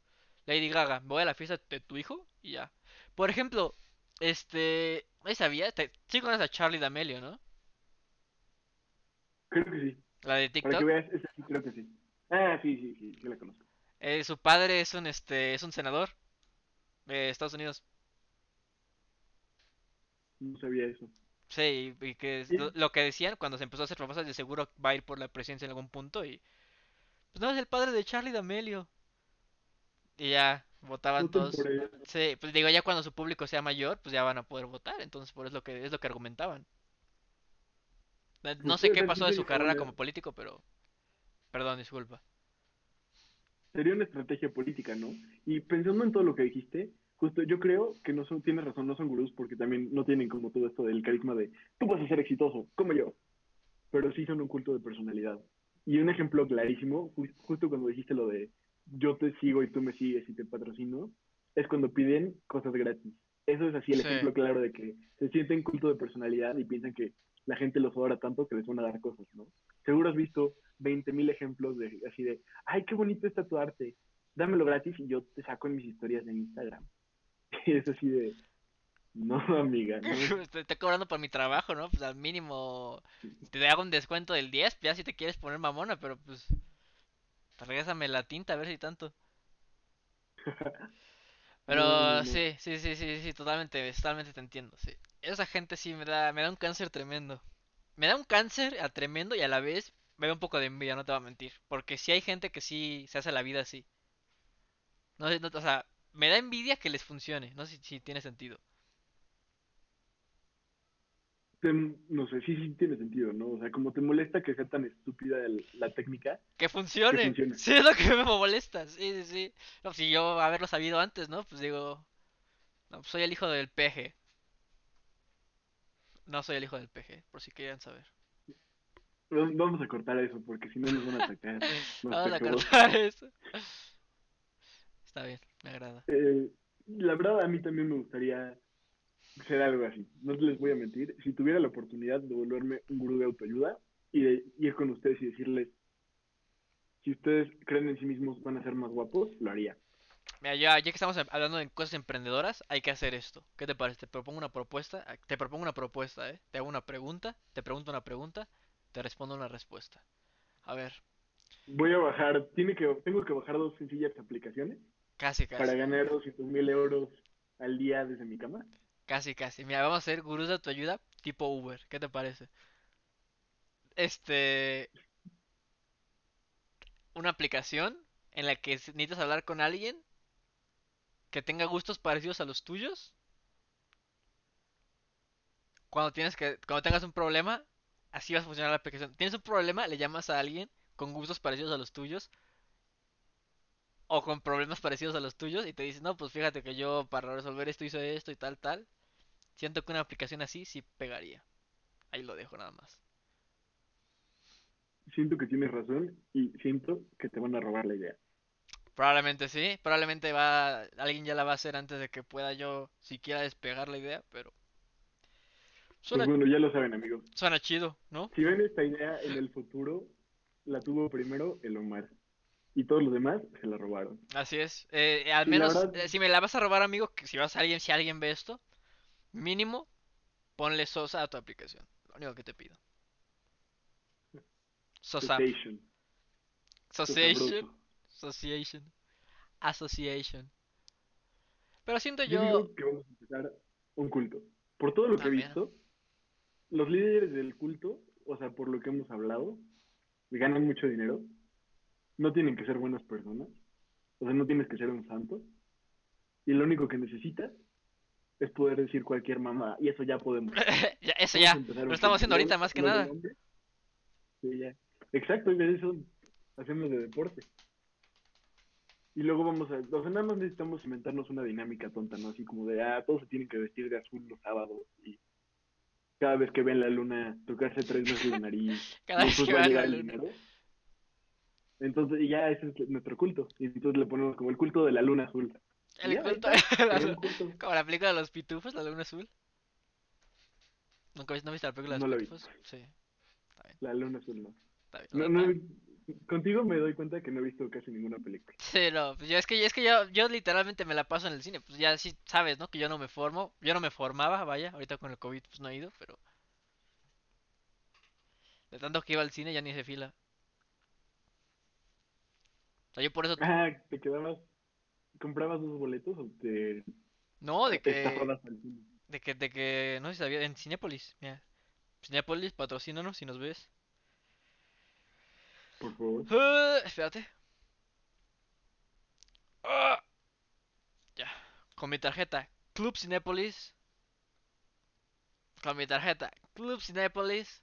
Lady Gaga, voy a la fiesta de tu hijo y ya. Por ejemplo, este, ¿no sabía? Te, sí conoces a Charlie D'Amelio, ¿no? Creo que sí. La de Para que TikTok. veas, creo que sí. Ah, sí, sí, sí, sí la conozco. Eh, su padre es un, este, es un senador de Estados Unidos. No sabía eso. Sí, y, que Sí. lo, lo que decían cuando se empezó a hacer famosas de seguro va a ir por la presidencia en algún punto y pues no es el padre de Charlie D'Amelio. Y ya votaban Voten todos. Sí, pues digo, ya cuando su público sea mayor, pues ya van a poder votar, entonces por eso es lo que es lo que argumentaban. No Pues sé qué pasó de su carrera como político, pero perdón, disculpa. sería una estrategia política, ¿no? Y pensando en todo lo que dijiste, justo yo creo que no son, tienes razón, no son gurús porque también no tienen como todo esto del carisma de tú vas a ser exitoso, como yo, pero sí son un culto de personalidad. Y un ejemplo clarísimo, justo cuando dijiste lo de yo te sigo y tú me sigues y te patrocino, es cuando piden cosas gratis. Eso es así el ejemplo claro de que se sienten culto de personalidad y piensan que la gente los adora tanto que les van a dar cosas, ¿no? Seguro has visto 20.000 ejemplos de así de, ay, qué bonito está tu arte, dámelo gratis y yo te saco en mis historias de Instagram. Y <laughs> es así de, no, amiga. No. <laughs> Te estoy cobrando por mi trabajo, ¿no? Pues al mínimo te hago un descuento del 10, ya si te quieres poner mamona, pero pues regrésame la tinta a ver si tanto. <laughs> Pero sí, sí, sí, sí, sí, totalmente, totalmente te entiendo, sí. Esa gente sí me da, me da un cáncer tremendo. Me da un cáncer a tremendo y a la vez me da un poco de envidia, no te voy a mentir. Porque sí hay gente que sí se hace la vida así. No, no o sea, me da envidia que les funcione, no sé si tiene sentido no sé, sí, sí tiene sentido, ¿no? O sea, como te molesta que sea tan estúpida la técnica. Que funcione. Sí, es lo que me molesta. Sí, sí, sí. No, si yo haberlo sabido antes, ¿no? Pues digo, no, pues soy el hijo del peje. No soy el hijo del peje, por si querían saber. Vamos a cortar eso, porque si no nos van a atacar. <laughs> Vamos a cortar eso. Está bien, me agrada. Eh, la verdad, a mí también me gustaría ser algo así. No les voy a mentir. Si tuviera la oportunidad de volverme un gurú de autoayuda y de ir con ustedes y decirles, si ustedes creen en sí mismos van a ser más guapos, lo haría. Mira, ya, ya que estamos hablando de cosas emprendedoras, hay que hacer esto. ¿Qué te parece? Te propongo una propuesta. Ah, te propongo una propuesta, ¿eh? Te hago una pregunta, te pregunto una pregunta, te respondo una respuesta. A ver. Voy a bajar, tiene que, tengo que bajar dos sencillas aplicaciones. Casi, casi. Para ganar 200 mil euros al día desde mi cama. Casi, casi. Mira, vamos a hacer gurús de tu ayuda tipo Uber. ¿Qué te parece? Este. Una aplicación en la que necesitas hablar con alguien que tenga gustos parecidos a los tuyos. Cuando tienes que. Cuando tengas un problema, así va a funcionar la aplicación. Tienes un problema, le llamas a alguien con gustos parecidos a los tuyos o con problemas parecidos a los tuyos y te dice, no, pues fíjate que yo para resolver esto hice esto y tal, tal. Siento que una aplicación así sí pegaría. Ahí lo dejo nada más. Siento que tienes razón y siento que te van a robar la idea. Probablemente sí, probablemente va alguien ya la va a hacer antes de que pueda yo siquiera despegar la idea, pero pues bueno, ya lo saben, amigos. Suena chido, ¿no? Si ven esta idea en el futuro, la tuvo primero el Omar y todos los demás se la robaron. Así es. Eh, al menos, eh, si me la vas a robar, amigo, que si vas a alguien, si alguien ve esto, mínimo, ponle Sosa a tu aplicación. Lo único que te pido. Sosa. Association. Association. Association. Pero siento yo... yo... que vamos a empezar un culto. Por todo lo que he visto, los líderes del culto, o sea, por lo que hemos hablado, ganan mucho dinero no tienen que ser buenas personas, o sea, no tienes que ser un santo, y lo único que necesitas es poder decir cualquier mamá, y eso ya podemos. <laughs> ya, eso ya, lo estamos haciendo ahorita más que nada. Sí, ya. Exacto, eso hacemos de deporte. Y luego vamos a, o sea, nada más necesitamos inventarnos una dinámica tonta, ¿no? Así como de, ah, todos se tienen que vestir de azul los sábados y cada vez que ven la luna tocarse tres veces la nariz. <laughs> cada vez que ven la luna. Entonces, ya ese es nuestro culto. Y entonces le ponemos como el culto de la luna azul. El culto, <laughs> <laughs> Como la película de los pitufos, la luna azul. ¿Nunca viste, no viste la película de los pitufos? Sí. Está bien. La luna azul no. Está bien. No, no, contigo me doy cuenta que no he visto casi ninguna película. Sí, no, pues yo es que, es que yo, yo literalmente me la paso en el cine. Pues ya sí sabes, ¿no? Que yo no me formo. Yo no me formaba, vaya. Ahorita con el COVID pues no he ido, pero... De tanto que iba al cine ya ni se fila yo por eso... Ah, ¿te quedabas... ¿Comprabas dos boletos o te... No, de que... De que, de que... No sé si sabía... En Cinépolis, mira. Cinépolis, patrocínanos si nos ves. Por favor. Uh, espérate. Uh, ya. Con mi tarjeta Club Cinépolis. Con mi tarjeta Club Cinépolis.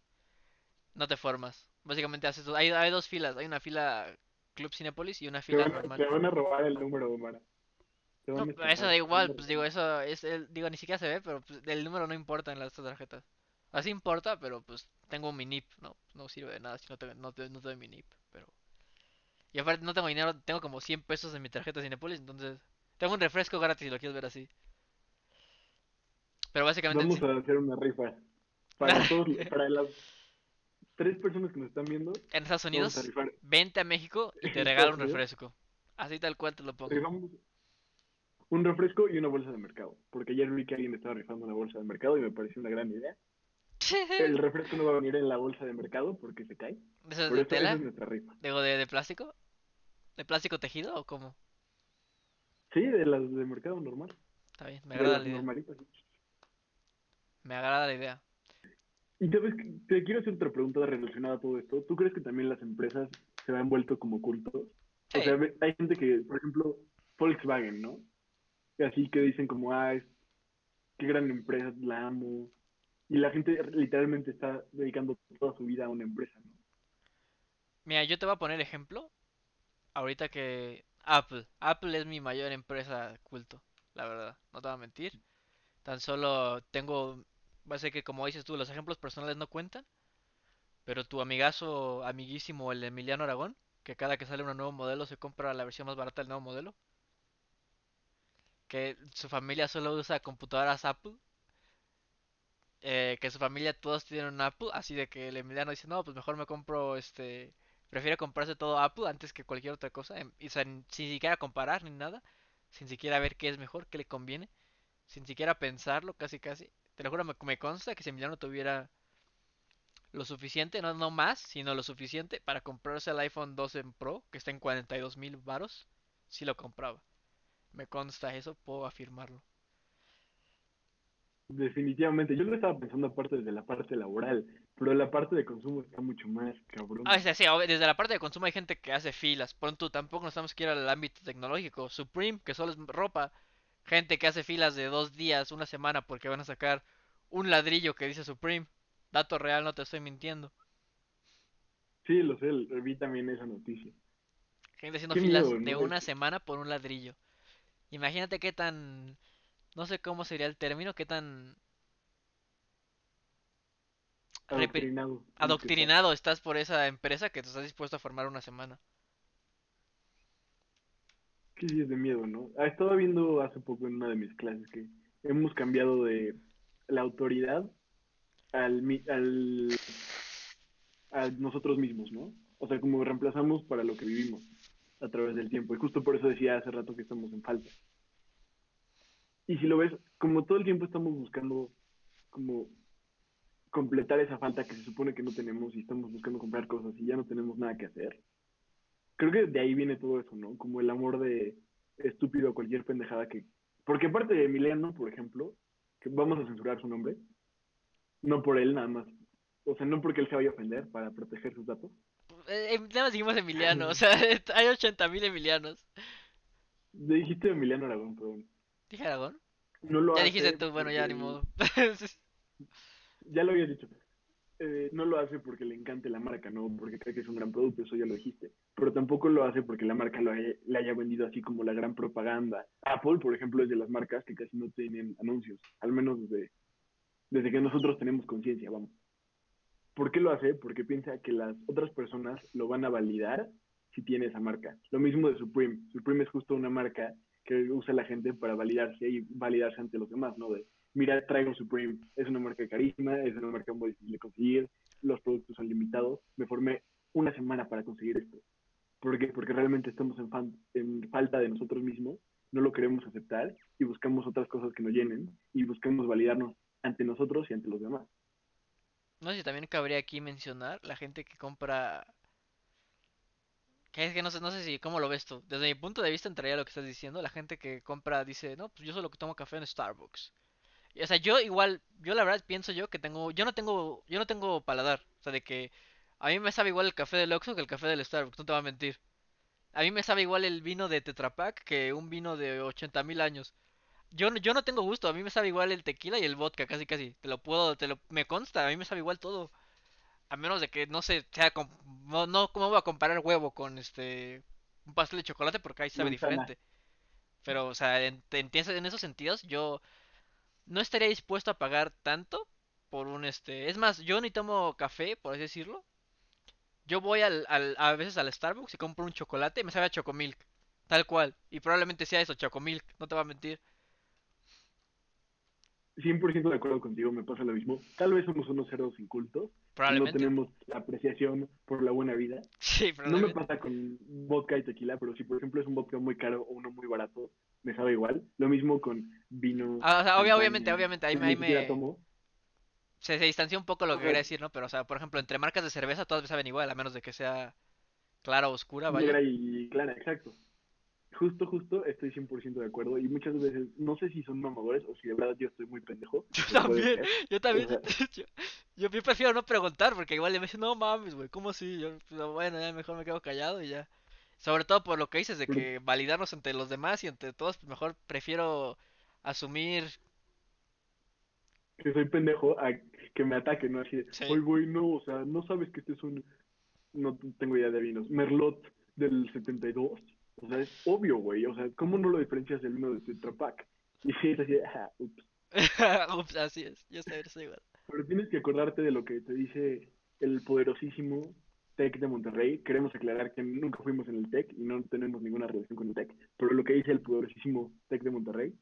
No te formas. Básicamente haces... Hay, hay dos filas. Hay una fila Club Cinépolis y una Te fila van, a, normal. te van a robar el número, Omar. Te van No, a eso da te van igual, pues digo, eso es el, digo, ni siquiera se ve, pero pues, el número no importa en las tarjetas. Así importa, pero pues tengo mi NIP, no, no sirve de nada si no te, no te, no te doy mi NIP, pero... Y aparte no tengo dinero, tengo como 100 pesos en mi tarjeta Cinepolis, entonces tengo un refresco gratis si lo quieres ver así. Pero básicamente en Vamos a hacer una rifa. <laughs> Para todos, para las tres personas que nos están viendo, en Estados a Unidos, vente a México y te <laughs> regalo un refresco. Así tal cual te lo pongo. Rifamos un refresco y una bolsa de mercado. Porque ayer vi que alguien estaba rifando una bolsa de mercado y me pareció una gran idea. El <laughs> refresco no va a venir en la bolsa de mercado porque se cae. ¿Eso es Por de eso tela? es nuestra rifa. Digo, de, de plástico? ¿De plástico tejido o cómo? Sí, de las de mercado normal. Está bien, me agrada la idea. normalitas. Me agrada la idea. Y que- te quiero hacer otra pregunta relacionada a todo esto. ¿Tú crees que también las empresas se han vuelto como cultos? Sí. O sea, hay gente que, por ejemplo, Volkswagen, ¿no? Así que dicen como, ah, es- qué gran empresa, la amo. Y la gente literalmente está dedicando toda su vida a una empresa, ¿no? Mira, yo te voy a poner ejemplo. Ahorita que Apple. Apple es mi mayor empresa culto, la verdad. No te voy a mentir. Tan solo tengo, va a ser que como dices tú, los ejemplos personales no cuentan. Pero tu amigazo, amiguísimo, el Emiliano Aragón, que cada que sale un nuevo modelo se compra la versión más barata del nuevo modelo. Que su familia solo usa computadoras Apple. Eh, que su familia todos tienen un Apple, así de que el Emiliano dice, no, pues mejor me compro este, prefiere comprarse todo Apple antes que cualquier otra cosa, em- y, sin siquiera comparar ni nada, sin siquiera ver qué es mejor, qué le conviene, sin siquiera pensarlo, casi casi. Te lo juro, me, consta que si Emiliano tuviera lo suficiente, no, no más, sino lo suficiente para comprarse el iPhone 12 Pro, que está en 42 mil varos, sí lo compraba. Me consta eso, puedo afirmarlo. Definitivamente. Yo lo estaba pensando aparte desde la parte laboral, pero la parte de consumo está mucho más cabrón. Ah, sí, sí, desde la parte de consumo hay gente que hace filas. Pronto tampoco nos tenemos que ir al ámbito tecnológico. Supreme, que solo es ropa. Gente que hace filas de dos días, una semana, porque van a sacar un ladrillo que dice Supreme. Dato real, no te estoy mintiendo. Sí, lo sé, vi también esa noticia. Gente haciendo filas miedo, de ¿no? una semana por un ladrillo. Imagínate qué tan... No sé cómo sería el término, qué tan Adoctrinado. estás por esa empresa que te estás dispuesto a formar una semana. Que sí es de miedo, ¿no? Ah, estaba viendo hace poco en una de mis clases que hemos cambiado de la autoridad al, al, a nosotros mismos, ¿no? O sea, como reemplazamos para lo que vivimos a través del tiempo. Y justo por eso decía hace rato que estamos en falta. Y si lo ves, como todo el tiempo estamos buscando como completar esa falta que se supone que no tenemos y estamos buscando comprar cosas y ya no tenemos nada que hacer. Creo que de ahí viene todo eso, ¿no? Como el amor de estúpido a cualquier pendejada que... Porque aparte de Emiliano, por ejemplo, que vamos a censurar su nombre, no por él nada más. O sea, no porque él se vaya a ofender para proteger sus datos. Eh, eh, nada más dijimos Emiliano, o sea, <laughs> hay 80.000 Emilianos. Le dijiste Emiliano Aragón, perdón. ¿Dije Aragón? No lo Ya hace dijiste tú, bueno, ya ni modo. <laughs> Ya lo habías dicho. Eh, no lo hace porque le encante la marca, no porque cree que es un gran producto, eso ya lo dijiste. Pero tampoco lo hace porque la marca lo haya, le haya vendido así como la gran propaganda. Apple, por ejemplo, es de las marcas que casi no tienen anuncios, al menos desde, desde que nosotros tenemos conciencia, vamos. ¿Por qué lo hace? Porque piensa que las otras personas lo van a validar si tiene esa marca. Lo mismo de Supreme. Supreme es justo una marca que usa la gente para validarse y validarse ante los demás, ¿no? De, mira, traigo Supreme, es una marca de carisma, es una marca muy difícil de conseguir, los productos son limitados, me formé una semana para conseguir esto. ¿Por qué? Porque realmente estamos en falta de nosotros mismos, no lo queremos aceptar y buscamos otras cosas que nos llenen y buscamos validarnos ante nosotros y ante los demás. No sé si también cabría aquí mencionar la gente que compra. Que es que no sé, no sé si, ¿cómo lo ves tú? Desde mi punto de vista entraría lo que estás diciendo. La gente que compra dice, no, pues yo solo tomo café en Starbucks. Y, o sea, yo igual, yo la verdad pienso yo que tengo, yo no tengo, yo no tengo paladar. O sea, de que a mí me sabe igual el café del Oxxo que el café del Starbucks, no te voy a mentir. A mí me sabe igual el vino de Tetra Pak que un vino de 80 mil años. Yo, yo no tengo gusto, a mí me sabe igual el tequila y el vodka, casi casi. Te lo puedo, te lo, me consta, a mí me sabe igual todo. A menos de que no sé, sea no, no, ¿cómo voy a comparar huevo con este un pastel de chocolate? Porque ahí sabe diferente. Pero, o sea, en, en, en esos sentidos, yo no estaría dispuesto a pagar tanto por un este. Es más, yo ni tomo café, por así decirlo. Yo voy al, al- a veces al Starbucks y compro un chocolate y me sabe a Chocomilk. Tal cual. Y probablemente sea eso, Chocomilk, no te voy a mentir. 100% de acuerdo contigo, me pasa lo mismo. Tal vez somos unos cerdos incultos y no Probablemente. tenemos apreciación por la buena vida. Sí, No me probablemente. pasa con vodka y tequila, pero si por ejemplo es un vodka muy caro o uno muy barato, me sabe igual. Lo mismo con vino, Ah, o sea, obvia- obviamente, obviamente, ahí, ahí me... tomo. Se, se distancia un poco lo que quería decir, ¿no? Pero, o sea, por ejemplo, entre marcas de cerveza todas me saben igual, a menos de que sea clara o oscura, vaya. negra y clara, exacto. Justo, justo, estoy 100% de acuerdo. Y muchas veces, no sé si son mamadores o si de verdad yo estoy muy pendejo. <laughs> Yo también, yo O también. sea, Yo, yo, yo prefiero no preguntar porque igual le me dicen, no mames, güey, ¿cómo así? Yo, pues, bueno, ya mejor me quedo callado y ya. Sobre todo por lo que dices de que validarnos entre los demás y entre todos, pues mejor prefiero asumir. que soy pendejo a que me ataquen, ¿no? Así de, Sí, oye, güey, no, o sea, no sabes que este es un, no tengo idea de vinos, Merlot del 72. O sea, es obvio, güey. O sea, ¿cómo no lo diferencias del vino de Tetra Pak? <laughs> Y sí, es así ah, ups. <laughs> ups, así es, yo sé, soy igual. Pero tienes que acordarte de lo que te dice el poderosísimo TEC de Monterrey. Queremos aclarar que nunca fuimos en el TEC y no tenemos ninguna relación con el TEC. Pero lo que dice el poderosísimo TEC de Monterrey,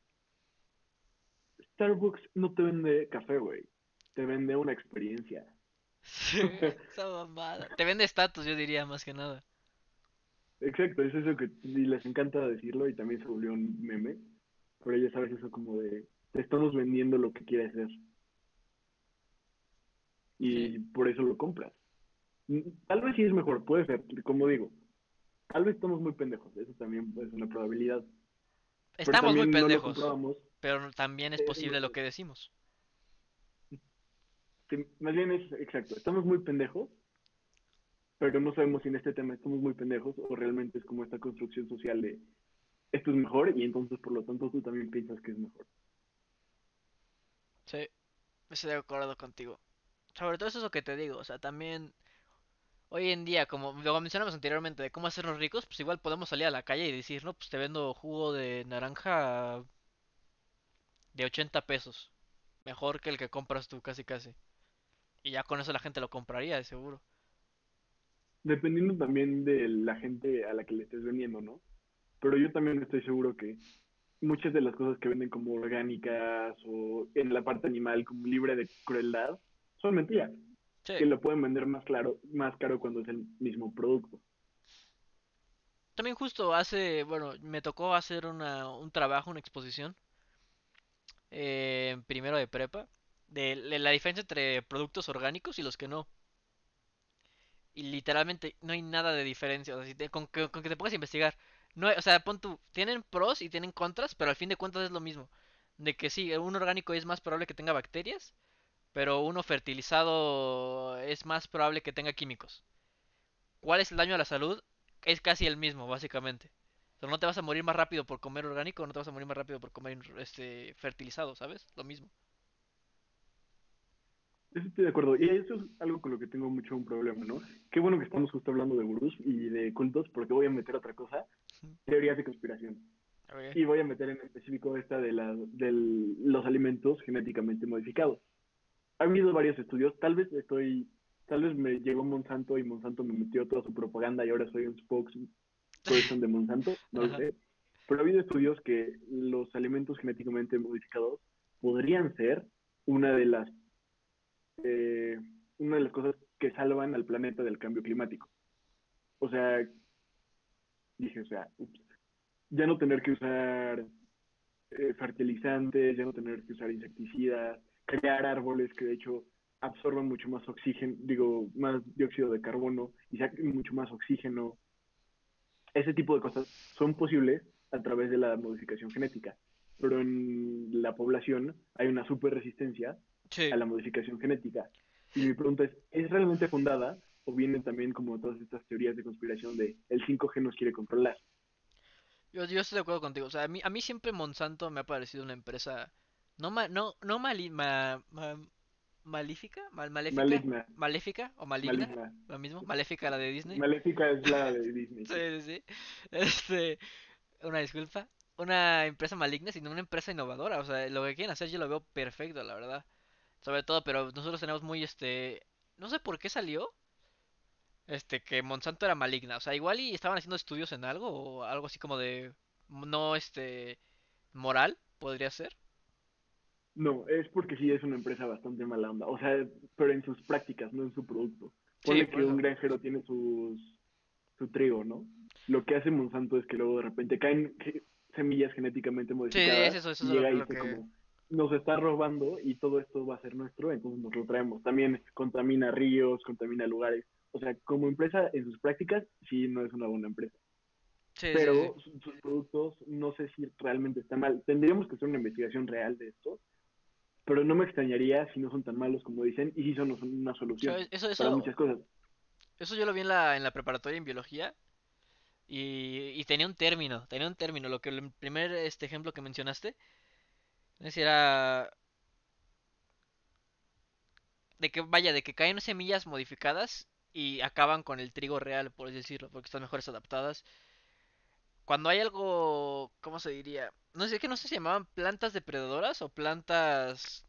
Starbucks no te vende café, güey. Te vende una experiencia. <laughs> Sí, esa mamada. Te vende estatus, yo diría, más que nada. Exacto, es eso que y les encanta decirlo y también se volvió un meme. Pero ya sabes eso como de, te estamos vendiendo lo que quieres ser. Sí. Y por eso lo compras. Mm, Tal vez sí es mejor, puede ser, como digo. Tal vez estamos muy pendejos, eso también es una probabilidad. Estamos muy no pendejos, pero también es eh, posible lo que decimos. más bien es exacto, estamos muy pendejos, pero no sabemos si en este tema estamos muy pendejos o realmente es como esta construcción social de esto es mejor y entonces por lo tanto tú también piensas que es mejor. Sí, estoy de acuerdo contigo. Sobre todo eso es lo que te digo, o sea, también hoy en día, como lo mencionamos anteriormente, de cómo hacernos ricos, pues igual podemos salir a la calle y decir, no, pues te vendo jugo de naranja de 80 pesos, mejor que el que compras tú, casi casi. Y ya con eso la gente lo compraría, de seguro. Dependiendo también de la gente a la que le estés vendiendo, ¿no? Pero yo también estoy seguro que muchas de las cosas que venden como orgánicas o en la parte animal como libre de crueldad son mentiras, Sí, que lo pueden vender más claro, más caro cuando es el mismo producto. también justo hace, bueno, me tocó hacer una, un trabajo, una exposición, eh, primero de prepa, de de la diferencia entre productos orgánicos y los que no. Y literalmente no hay nada de diferencia. Con, que, con que te pongas a investigar. No o sea, pon tú, tienen pros y tienen contras, pero al fin de cuentas es lo mismo. De que sí, un orgánico es más probable que tenga bacterias, pero uno fertilizado es más probable que tenga químicos. ¿Cuál es el daño a la salud? Es casi el mismo, básicamente. O sea, no te vas a morir más rápido por comer orgánico, no te vas a morir más rápido por comer este fertilizado, ¿sabes? Lo mismo. Estoy de acuerdo. Y eso es algo con lo que tengo mucho un problema, ¿no? Qué bueno que estamos justo hablando de gurús y de cultos, porque voy a meter otra cosa, teorías de conspiración. Ok. Y voy a meter en específico esta de, la, de los alimentos genéticamente modificados. Ha habido varios estudios, tal vez estoy, tal vez me llegó Monsanto y Monsanto me metió toda su propaganda y ahora soy un spokesperson de Monsanto, <laughs> no lo sé. Pero ha habido estudios que los alimentos genéticamente modificados podrían ser una de las eh, una de las cosas que salvan al planeta del cambio climático. O sea, dije, o sea, ya no tener que usar eh, fertilizantes, ya no tener que usar insecticidas, crear árboles que de hecho absorban mucho más oxígeno, digo, más dióxido de carbono y saquen mucho más oxígeno. Ese tipo de cosas son posibles a través de la modificación genética. Pero en la población hay una super resistencia Sí. a la modificación genética. Y mi pregunta es, ¿es realmente fundada o vienen también como todas estas teorías de conspiración de el 5G nos quiere controlar? Yo, yo estoy de acuerdo contigo. O sea, a mí, a mí siempre Monsanto me ha parecido una empresa no ma- no, no mali- ma- ma- malífica, mal, maléfica, Maligna, maléfica o maligna, maligna. lo mismo, maléfica la de Disney. Maléfica es la de <laughs> Disney. Sí, sí. sí. Este, una disculpa. Una empresa maligna, sino una empresa innovadora. O sea, lo que quieren hacer yo lo veo perfecto, la verdad. Sobre todo, pero nosotros tenemos muy este, no sé por qué salió, este, que Monsanto era maligna. O sea, igual y estaban haciendo estudios en algo o algo así como de, no, este, moral, podría ser. No, es porque sí es una empresa bastante mala onda. O sea, pero en sus prácticas, no en su producto. Sí, por que un granjero tiene sus, su trigo, ¿no? Lo que hace Monsanto es que luego de repente caen semillas genéticamente Sí, es modificadas eso, eso y es lo, y lo dice que... como, nos está robando y todo esto va a ser nuestro, entonces nos lo traemos. También contamina ríos, contamina lugares. O sea, como empresa en sus prácticas, sí no es una buena empresa. Sí, sí, sí. Pero su- sus productos no sé si realmente están mal. Tendríamos que hacer una investigación real de esto, pero no me extrañaría si no son tan malos como dicen y si son una solución para muchas cosas. eso yo lo vi en la, en la preparatoria en biología y, y tenía un término, tenía un término, lo que el primer este ejemplo que mencionaste, es era de que vaya, de que caen semillas modificadas y acaban con el trigo real, por decirlo, porque están mejores adaptadas. Cuando hay algo, ¿cómo se diría? No sé, que no sé si se llamaban plantas depredadoras o plantas...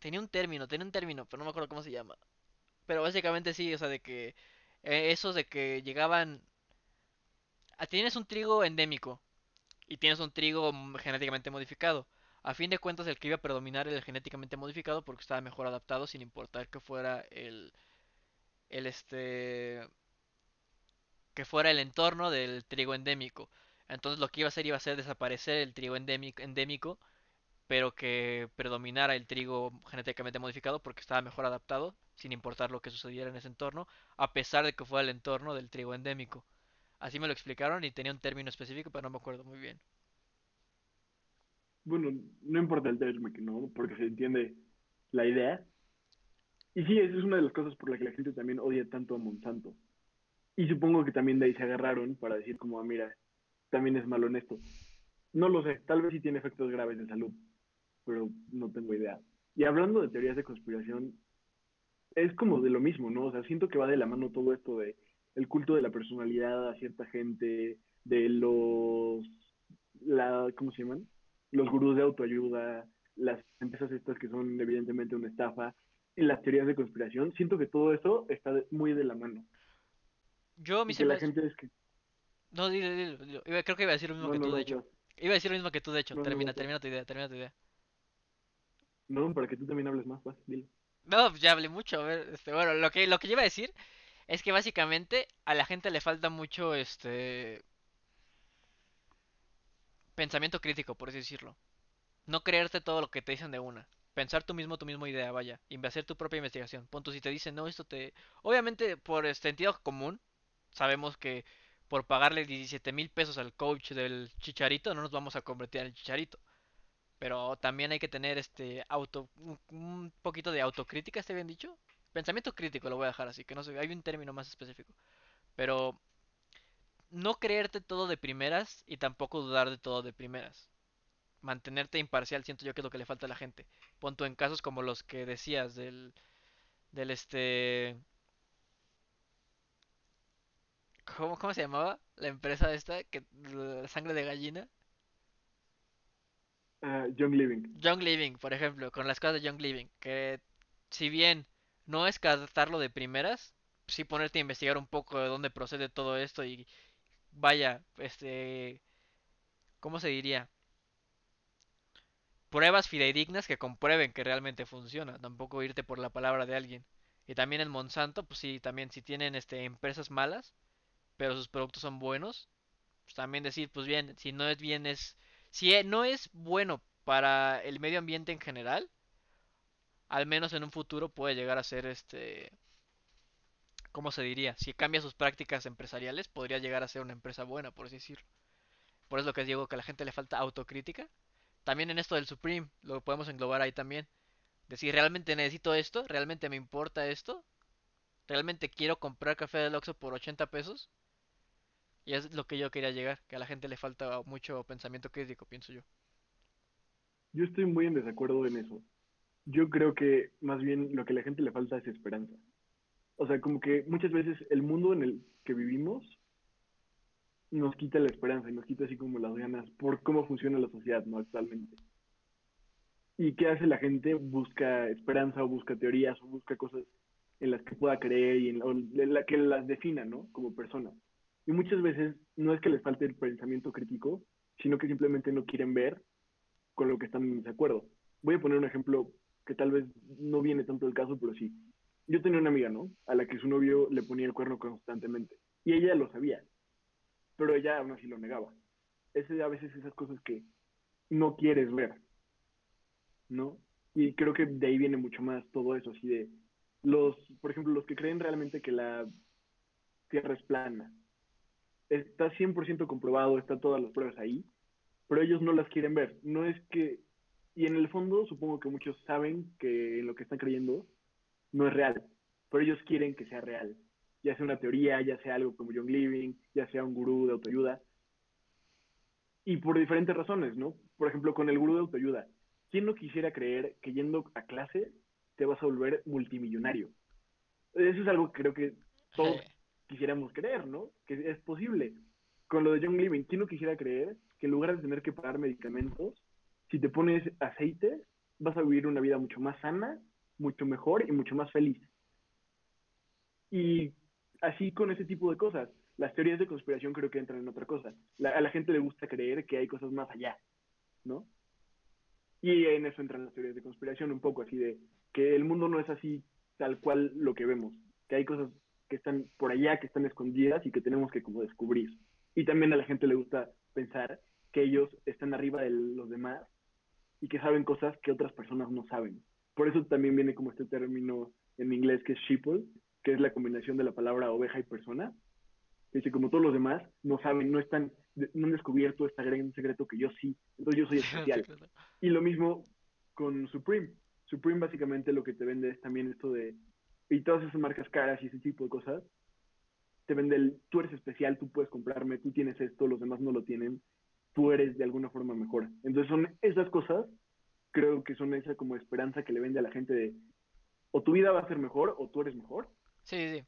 Tenía un término, tenía un término, pero no me acuerdo cómo se llama. Pero básicamente sí, o sea, de que eh, esos de que llegaban... ah, Tienes un trigo endémico y tienes un trigo genéticamente modificado. A fin de cuentas, el que iba a predominar era el genéticamente modificado porque estaba mejor adaptado sin importar que fuera el, el este, que fuera el entorno del trigo endémico. Entonces lo que iba a hacer iba a ser desaparecer el trigo endémico, endémico, pero que predominara el trigo genéticamente modificado porque estaba mejor adaptado, sin importar lo que sucediera en ese entorno, a pesar de que fuera el entorno del trigo endémico. Así me lo explicaron y tenía un término específico, pero no me acuerdo muy bien. Bueno, no importa el término, ¿no? Porque se entiende la idea. Y sí, esa es una de las cosas por la que la gente también odia tanto a Monsanto. Y supongo que también de ahí se agarraron para decir como, ah, mira, también es malo en esto. No lo sé, tal vez sí tiene efectos graves de salud, pero no tengo idea. Y hablando de teorías de conspiración, es como de lo mismo, ¿no? O sea, siento que va de la mano todo esto de el culto de la personalidad a cierta gente, de los, la, ¿cómo se llaman? Los gurús de autoayuda, las empresas estas que son evidentemente una estafa, las teorías de conspiración. Siento que todo eso está muy de la mano. Yo, me la gente es que, No, dilo, dilo, creo que iba a decir lo mismo no, que no, tú, de hecho. no, Iba a decir lo mismo que tú, de hecho. Termina, termina tu idea, termina tu idea. no, para que tú también hables más, vas, dilo. No, pues ya hablé mucho. A ver, este, bueno, lo que, lo que yo iba a decir es que básicamente a la gente le falta mucho, este, pensamiento crítico, por así decirlo. No creerte todo lo que te dicen de una. Pensar tú mismo tu misma idea, vaya. Y hacer tu propia investigación. Punto, si te dicen, no, esto te... Obviamente, por sentido común, sabemos que por pagarle 17 mil pesos al coach del Chicharito, no nos vamos a convertir en el Chicharito. Pero también hay que tener este auto, un, poquito de autocrítica, ¿está bien dicho? Pensamiento crítico lo voy a dejar así, que no sé, hay un término más específico. Pero no creerte todo de primeras y tampoco dudar de todo de primeras. Mantenerte imparcial, siento yo que es lo que le falta a la gente. Punto en casos como los que decías del, del este, ¿cómo, cómo se llamaba? La empresa esta, que la sangre de gallina. Ah, Young Living. Young Living, por ejemplo, con las cosas de Young Living, que si bien no es captarlo de primeras, sí ponerte a investigar un poco de dónde procede todo esto y vaya, este, ¿cómo se diría? Pruebas fidedignas que comprueben que realmente funciona, tampoco irte por la palabra de alguien. Y también en Monsanto, pues sí, también si tienen este empresas malas, pero sus productos son buenos, pues también decir, pues bien, si no es bien es si e- no es bueno para el medio ambiente en general, al menos en un futuro puede llegar a ser este, ¿cómo se diría? Si cambia sus prácticas empresariales, podría llegar a ser una empresa buena, por así decirlo. Por eso lo que digo que a la gente le falta autocrítica. También en esto del Supreme, lo podemos englobar ahí también. Decir, ¿realmente necesito esto? ¿Realmente me importa esto? ¿Realmente quiero comprar café del Oxxo por 80 pesos? Y es lo que yo quería llegar, que a la gente le falta mucho pensamiento crítico, pienso yo. Yo estoy muy en desacuerdo en eso. Yo creo que más bien lo que a la gente le falta es esperanza. O sea, como que muchas veces el mundo en el que vivimos nos quita la esperanza y nos quita así como las ganas por cómo funciona la sociedad, ¿no? Actualmente. ¿Y qué hace la gente? Busca esperanza o busca teorías o busca cosas en las que pueda creer y en, o en la que las defina, ¿no? Como persona. Y muchas veces no es que les falte el pensamiento crítico, sino que simplemente no quieren ver con lo que están de acuerdo. Voy a poner un ejemplo que tal vez no viene tanto del caso, pero sí. Yo tenía una amiga, ¿no? A la que su novio le ponía el cuerno constantemente. Y ella lo sabía, pero ella aún así lo negaba. Ese, a veces esas cosas que no quieres ver, ¿no? Y creo que de ahí viene mucho más todo eso, así de los, por ejemplo, los que creen realmente que la Tierra es plana. Está 100% comprobado, están todas las pruebas ahí, pero ellos no las quieren ver. No es que, y en el fondo supongo que muchos saben que lo que están creyendo no es real, pero ellos quieren que sea real. Ya sea una teoría, ya sea algo como John Living, ya sea un gurú de autoayuda. Y por diferentes razones, ¿no? Por ejemplo, con el gurú de autoayuda. ¿Quién no quisiera creer que yendo a clase te vas a volver multimillonario? Eso es algo que creo que todos quisiéramos creer, ¿no? Que es posible. Con lo de John Living, ¿quién no quisiera creer que en lugar de tener que pagar medicamentos, si te pones aceite, vas a vivir una vida mucho más sana, mucho mejor y mucho más feliz? Y así con ese tipo de cosas. Las teorías de conspiración creo que entran en otra cosa. La, a la gente le gusta creer que hay cosas más allá, ¿no? Y en eso entran las teorías de conspiración un poco, así de que el mundo no es así tal cual lo que vemos, que hay cosas que están por allá, que están escondidas y que tenemos que como descubrir. Y también a la gente le gusta pensar que ellos están arriba de los demás y que saben cosas que otras personas no saben. Por eso también viene como este término en inglés que es sheeple, que es la combinación de la palabra oveja y persona. Dice, como todos los demás no saben, no están, no han descubierto este gran secreto que yo sí, entonces yo soy <laughs> especial. y lo mismo con Supreme. Supreme básicamente lo que te vende es también esto de, y todas esas marcas caras y ese tipo de cosas, te vende el, tú eres especial, tú puedes comprarme, tú tienes esto, los demás no lo tienen, tú eres de alguna forma mejor. Entonces son esas cosas, creo que son esa como esperanza que le vende a la gente de, o tu vida va a ser mejor o tú eres mejor. Sí, sí.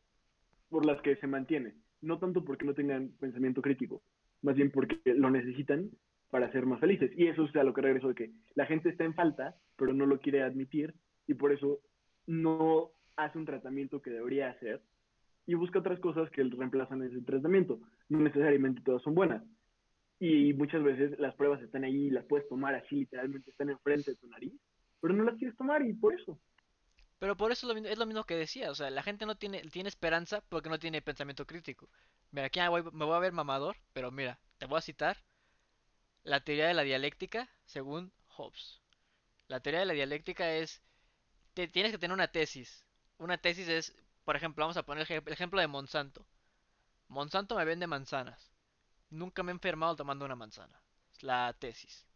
Por las que se mantiene. No tanto porque no tengan pensamiento crítico, más bien porque lo necesitan para ser más felices. Y eso es a lo que regreso de que la gente está en falta, pero no lo quiere admitir y por eso no hace un tratamiento que debería hacer y busca otras cosas que reemplazan ese tratamiento. No necesariamente todas son buenas. Y muchas veces las pruebas están ahí y las puedes tomar así, literalmente están enfrente de tu nariz, pero no las quieres tomar y por eso. Pero por eso es lo mismo que decía, o sea, la gente no tiene, tiene esperanza porque no tiene pensamiento crítico. Mira, aquí me voy a ver mamador, pero mira, te voy a citar la teoría de la dialéctica según Hobbes. La teoría de la dialéctica es, te, tienes que tener una tesis. Una tesis es, por ejemplo, vamos a poner el ejemplo de Monsanto. Monsanto me vende manzanas. Nunca me he enfermado tomando una manzana. Es la tesis.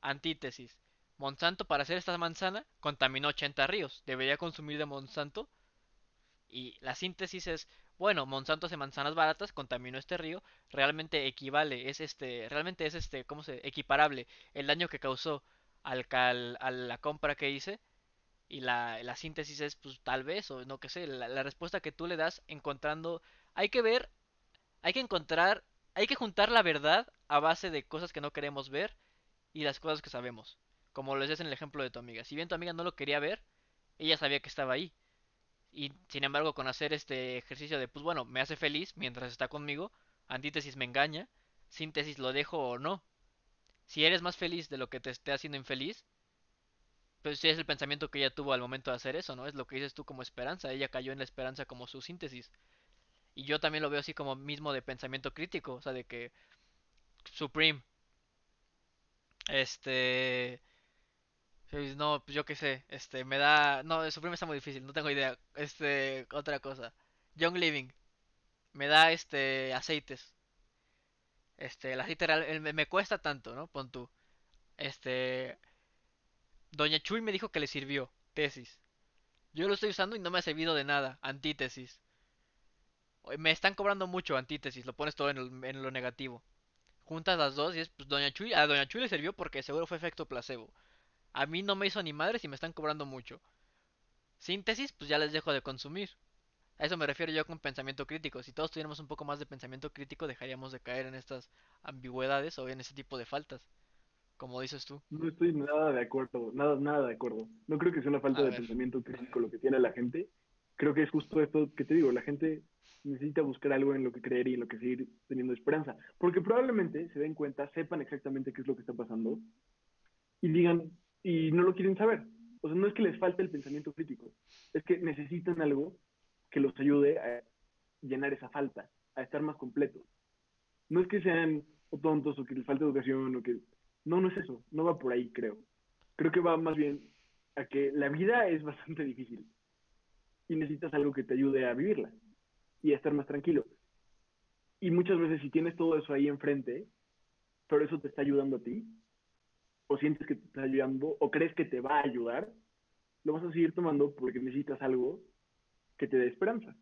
Antítesis. Monsanto para hacer esta manzana contaminó 80 ríos. Debería consumir de Monsanto. Y la síntesis es, bueno, Monsanto hace manzanas baratas, contaminó este río, realmente equivale, es este, realmente es este, ¿cómo se? equiparable el daño que causó al, cal, a la compra que hice y la, la, síntesis es pues tal vez o no que sé, la, la, respuesta que tú le das encontrando, hay que ver, hay que encontrar, hay que juntar la verdad a base de cosas que no queremos ver y las cosas que sabemos. Como lo decías en el ejemplo de tu amiga. Si bien tu amiga no lo quería ver, ella sabía que estaba ahí. Y sin embargo, con hacer este ejercicio de, pues bueno, me hace feliz mientras está conmigo, antítesis me engaña, síntesis lo dejo o no. Si eres más feliz de lo que te esté haciendo infeliz, pues sí es el pensamiento que ella tuvo al momento de hacer eso, ¿no? Es lo que dices tú como esperanza. Ella cayó en la esperanza como su síntesis. Y yo también lo veo así como mismo de pensamiento crítico, o sea, de que Supreme, este no, pues yo qué sé, este, me da... No, Supreme está muy difícil, no tengo idea. Este, otra cosa. Young Living. Me da, este, aceites. Este, el aceite real, me, me cuesta tanto, ¿no? Pon tú. Este... Doña Chuy me dijo que le sirvió. Tesis. Yo lo estoy usando y no me ha servido de nada. Antítesis. Me están cobrando mucho antítesis. Lo pones todo en, el, en lo negativo. Juntas las dos y es, pues, Doña Chuy... A Doña Chuy le sirvió porque seguro fue efecto placebo. A mí no me hizo ni madre si me están cobrando mucho. Síntesis, pues ya les dejo de consumir. A eso me refiero yo con pensamiento crítico. Si todos tuviéramos un poco más de pensamiento crítico, dejaríamos de caer en estas ambigüedades o en ese tipo de faltas, como dices tú. No estoy nada de acuerdo, nada, nada de acuerdo. No creo que sea una falta A de ver. pensamiento crítico lo que tiene la gente. Creo que es justo esto que te digo, la gente necesita buscar algo en lo que creer y en lo que seguir teniendo esperanza. Porque probablemente se den cuenta, sepan exactamente qué es lo que está pasando y digan, y no lo quieren saber. O sea, no es que les falte el pensamiento crítico, es que necesitan algo que los ayude a llenar esa falta, a estar más completos. No es que sean tontos o que les falte educación o que... No, no es eso, no va por ahí, creo. Creo que va más bien a que la vida es <laughs> bastante difícil y necesitas algo que te ayude a vivirla y a estar más tranquilo. Y muchas veces si tienes todo eso ahí enfrente, pero eso te está ayudando a ti, o sientes que te está ayudando, o crees que te va a ayudar, lo vas a seguir tomando porque necesitas algo que te dé esperanza.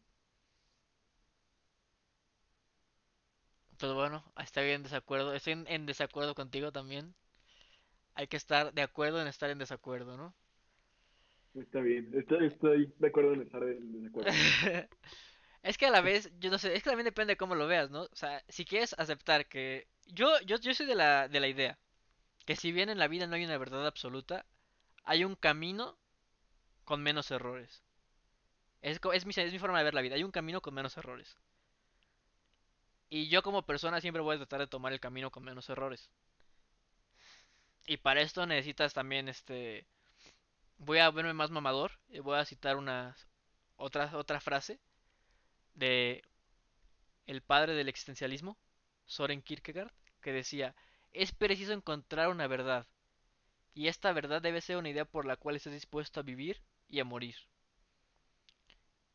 Pues bueno, estoy en desacuerdo. Estoy en, en desacuerdo contigo también. Hay que estar de acuerdo en estar en desacuerdo, ¿no? Está bien, estoy, estoy de acuerdo en estar en desacuerdo. <laughs> Es que a la vez, yo no sé, es que también depende de cómo lo veas, ¿no? O sea, si quieres aceptar que... Yo, yo, yo soy de la, de la idea que si bien en la vida no hay una verdad absoluta, hay un camino con menos errores. Es, es mi, es mi forma de ver la vida, hay un camino con menos errores. Y yo como persona siempre voy a tratar de tomar el camino con menos errores. Y para esto necesitas también, este... Voy a verme más mamador y voy a citar una otra, otra frase de el padre del existencialismo, Soren Kierkegaard, que decía, es preciso encontrar una verdad, y esta verdad debe ser una idea por la cual estés dispuesto a vivir y a morir.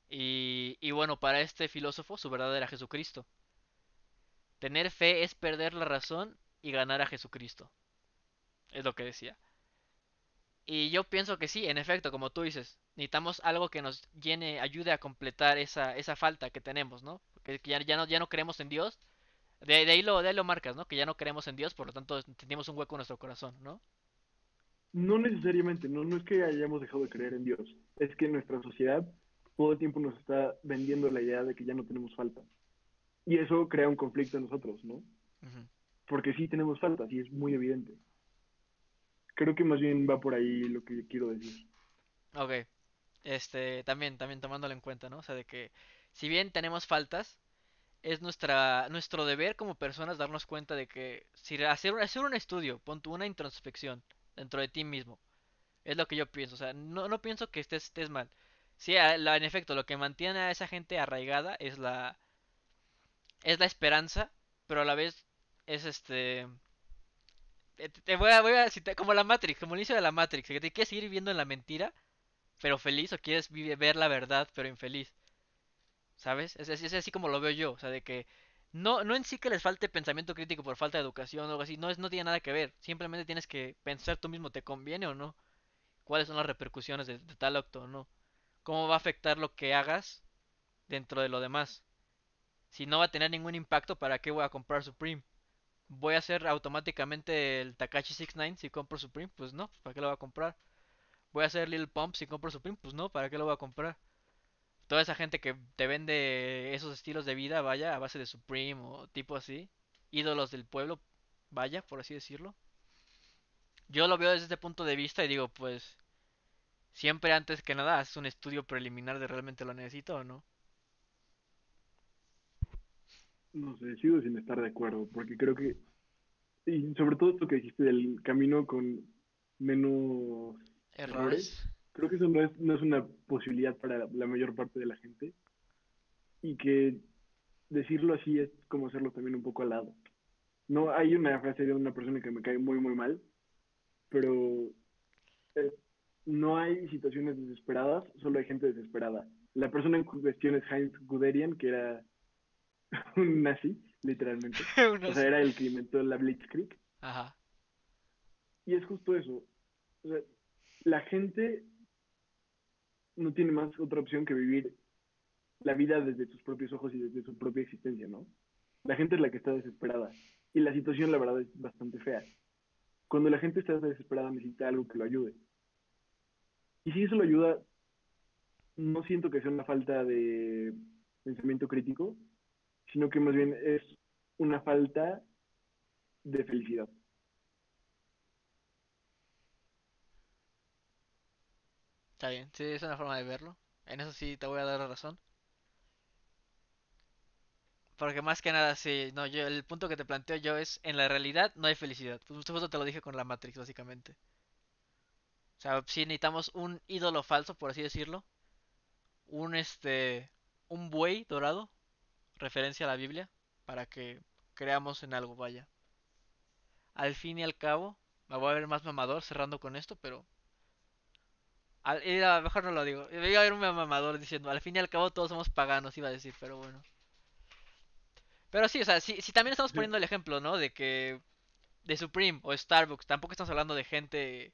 Y, y bueno, para este filósofo su verdad era Jesucristo. Tener fe es perder la razón y ganar a Jesucristo. Es lo que decía. Y yo pienso que sí, en efecto, como tú dices, necesitamos algo que nos llene, ayude a completar esa, esa falta que tenemos, ¿no? Que, ya, ya no, ya no creemos en Dios. De, de ahí lo, de ahí lo marcas, ¿no? Que ya no creemos en Dios, por lo tanto tenemos un hueco en nuestro corazón, ¿no? No necesariamente, no, no es que hayamos dejado de creer en Dios, es que nuestra sociedad todo el tiempo nos está vendiendo la idea de que ya no tenemos falta. Y eso crea un conflicto en nosotros, ¿no? Porque sí tenemos faltas y es muy evidente. Creo que más bien va por ahí lo que quiero decir. Ok. Este, también, también tomándolo en cuenta, ¿no? O sea, de que si bien tenemos faltas, es nuestra, nuestro deber como personas darnos cuenta de que si hacer, hacer un estudio, pon tú una introspección dentro de ti mismo, es lo que yo pienso. O sea, no, no pienso que estés, estés mal. Sí, la- en efecto, lo que mantiene a esa gente arraigada es la, es la esperanza, pero a la vez es este... Te, te voy a, voy a citar como la Matrix, como el inicio de la Matrix, que te quieres seguir viviendo en la mentira, pero feliz, o quieres vive- ver la verdad, pero infeliz. ¿Sabes? Es, es- es así como lo veo yo, o sea, de que no, no en sí que les falte pensamiento crítico por falta de educación o algo así, no, es, no tiene nada que ver, simplemente tienes que pensar tú mismo, ¿te conviene o no? ¿Cuáles son las repercusiones de, de tal acto o no? ¿Cómo va a afectar lo que hagas dentro de lo demás? Si no va a tener ningún impacto, ¿para qué voy a comprar Supreme? ¿Voy a hacer automáticamente el Takashi 69 si compro Supreme? Pues no, ¿para qué lo voy a comprar? ¿Voy a hacer Lil Pump si compro Supreme? Pues no, ¿para qué lo voy a comprar? Toda esa gente que te vende esos estilos de vida, vaya, a base de Supreme o tipo así, ídolos del pueblo, vaya, por así decirlo. Yo lo veo desde este punto de vista y digo, pues, siempre antes que nada haces un estudio preliminar de realmente lo necesito o no. No sé, sigo sin estar de acuerdo, porque creo que, y sobre todo esto que dijiste del camino con menos errores, Errores. creo que eso no es, no es una posibilidad para la mayor parte de la gente, y que decirlo así es como hacerlo también un poco al lado. No, hay una frase de una persona que me cae muy, muy mal, pero eh, no hay situaciones desesperadas, solo hay gente desesperada. La persona en cuestión es Heinz Guderian, que era <laughs> un nazi, literalmente. <laughs> O sea, era el que inventó la Blitzkrieg. Ajá. Y es justo eso. O sea, la gente no tiene más otra opción que vivir la vida desde sus propios ojos y desde su propia existencia, ¿no? La gente es la que está desesperada. Y la situación, la verdad, es bastante fea. Cuando la gente está desesperada necesita algo que lo ayude. Y si eso lo ayuda, no siento que sea una falta de pensamiento crítico, sino que más bien es una falta de felicidad. Está bien, sí, es una forma de verlo. En eso sí te voy a dar la razón. Porque más que nada, sí, no, yo, el punto que te planteo yo es, en la realidad no hay felicidad. Pues justo te lo dije con la Matrix, básicamente. O sea, sí necesitamos un ídolo falso, por así decirlo. Un, este, un buey dorado, referencia a la Biblia, para que creamos en algo, vaya. Al fin y al cabo, me voy a ver más mamador cerrando con esto, pero... Al, y a lo mejor no lo digo. Me iba a ver un mamador diciendo, al fin y al cabo todos somos paganos, iba a decir, pero bueno. Pero sí, o sea, si, si también estamos poniendo el ejemplo, ¿no? De que de Supreme o Starbucks, tampoco estamos hablando de gente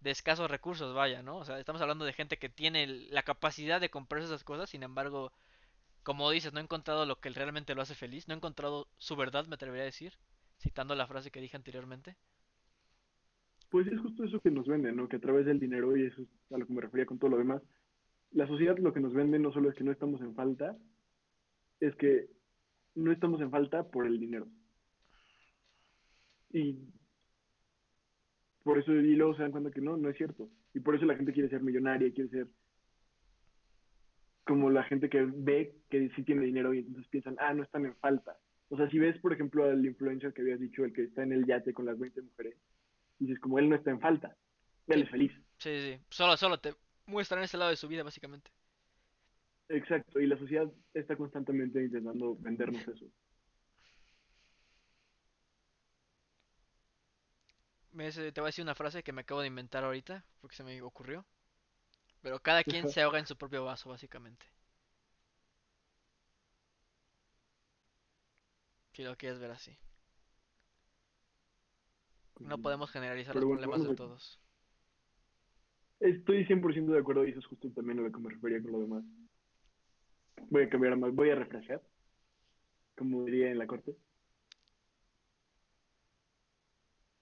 de escasos recursos, vaya, ¿no? O sea, estamos hablando de gente que tiene la capacidad de comprarse esas cosas, sin embargo, como dices, no he encontrado lo que realmente lo hace feliz, no he encontrado su verdad, me atrevería a decir, citando la frase que dije anteriormente. Pues es justo eso que nos venden, ¿no? Que a través del dinero, y eso es a lo que me refería con todo lo demás, la sociedad lo que nos vende no solo es que no estamos en falta, es que no estamos en falta por el dinero. Y por eso, y luego se dan cuenta que no, no es cierto. Y por eso la gente quiere ser millonaria, quiere ser como la gente que ve que sí tiene dinero y entonces piensan, ah, no están en falta. O sea, si ves, por ejemplo, al influencer que habías dicho, el que está en el yate con las 20 mujeres, dices, como él no está en falta, él es feliz. sí, sí, solo, solo te muestran ese lado de su vida, básicamente. Exacto, y la sociedad está constantemente intentando vendernos eso. Te voy a decir una frase que me acabo de inventar ahorita, porque se me ocurrió. Pero cada quien se ahoga en su propio vaso, básicamente. Si lo quieres ver así. No podemos generalizar los Pero bueno, problemas de todos. Estoy 100% de acuerdo y eso es justo también a lo que me refería con lo demás. Voy a cambiar más, voy a refrescar, como diría en la corte.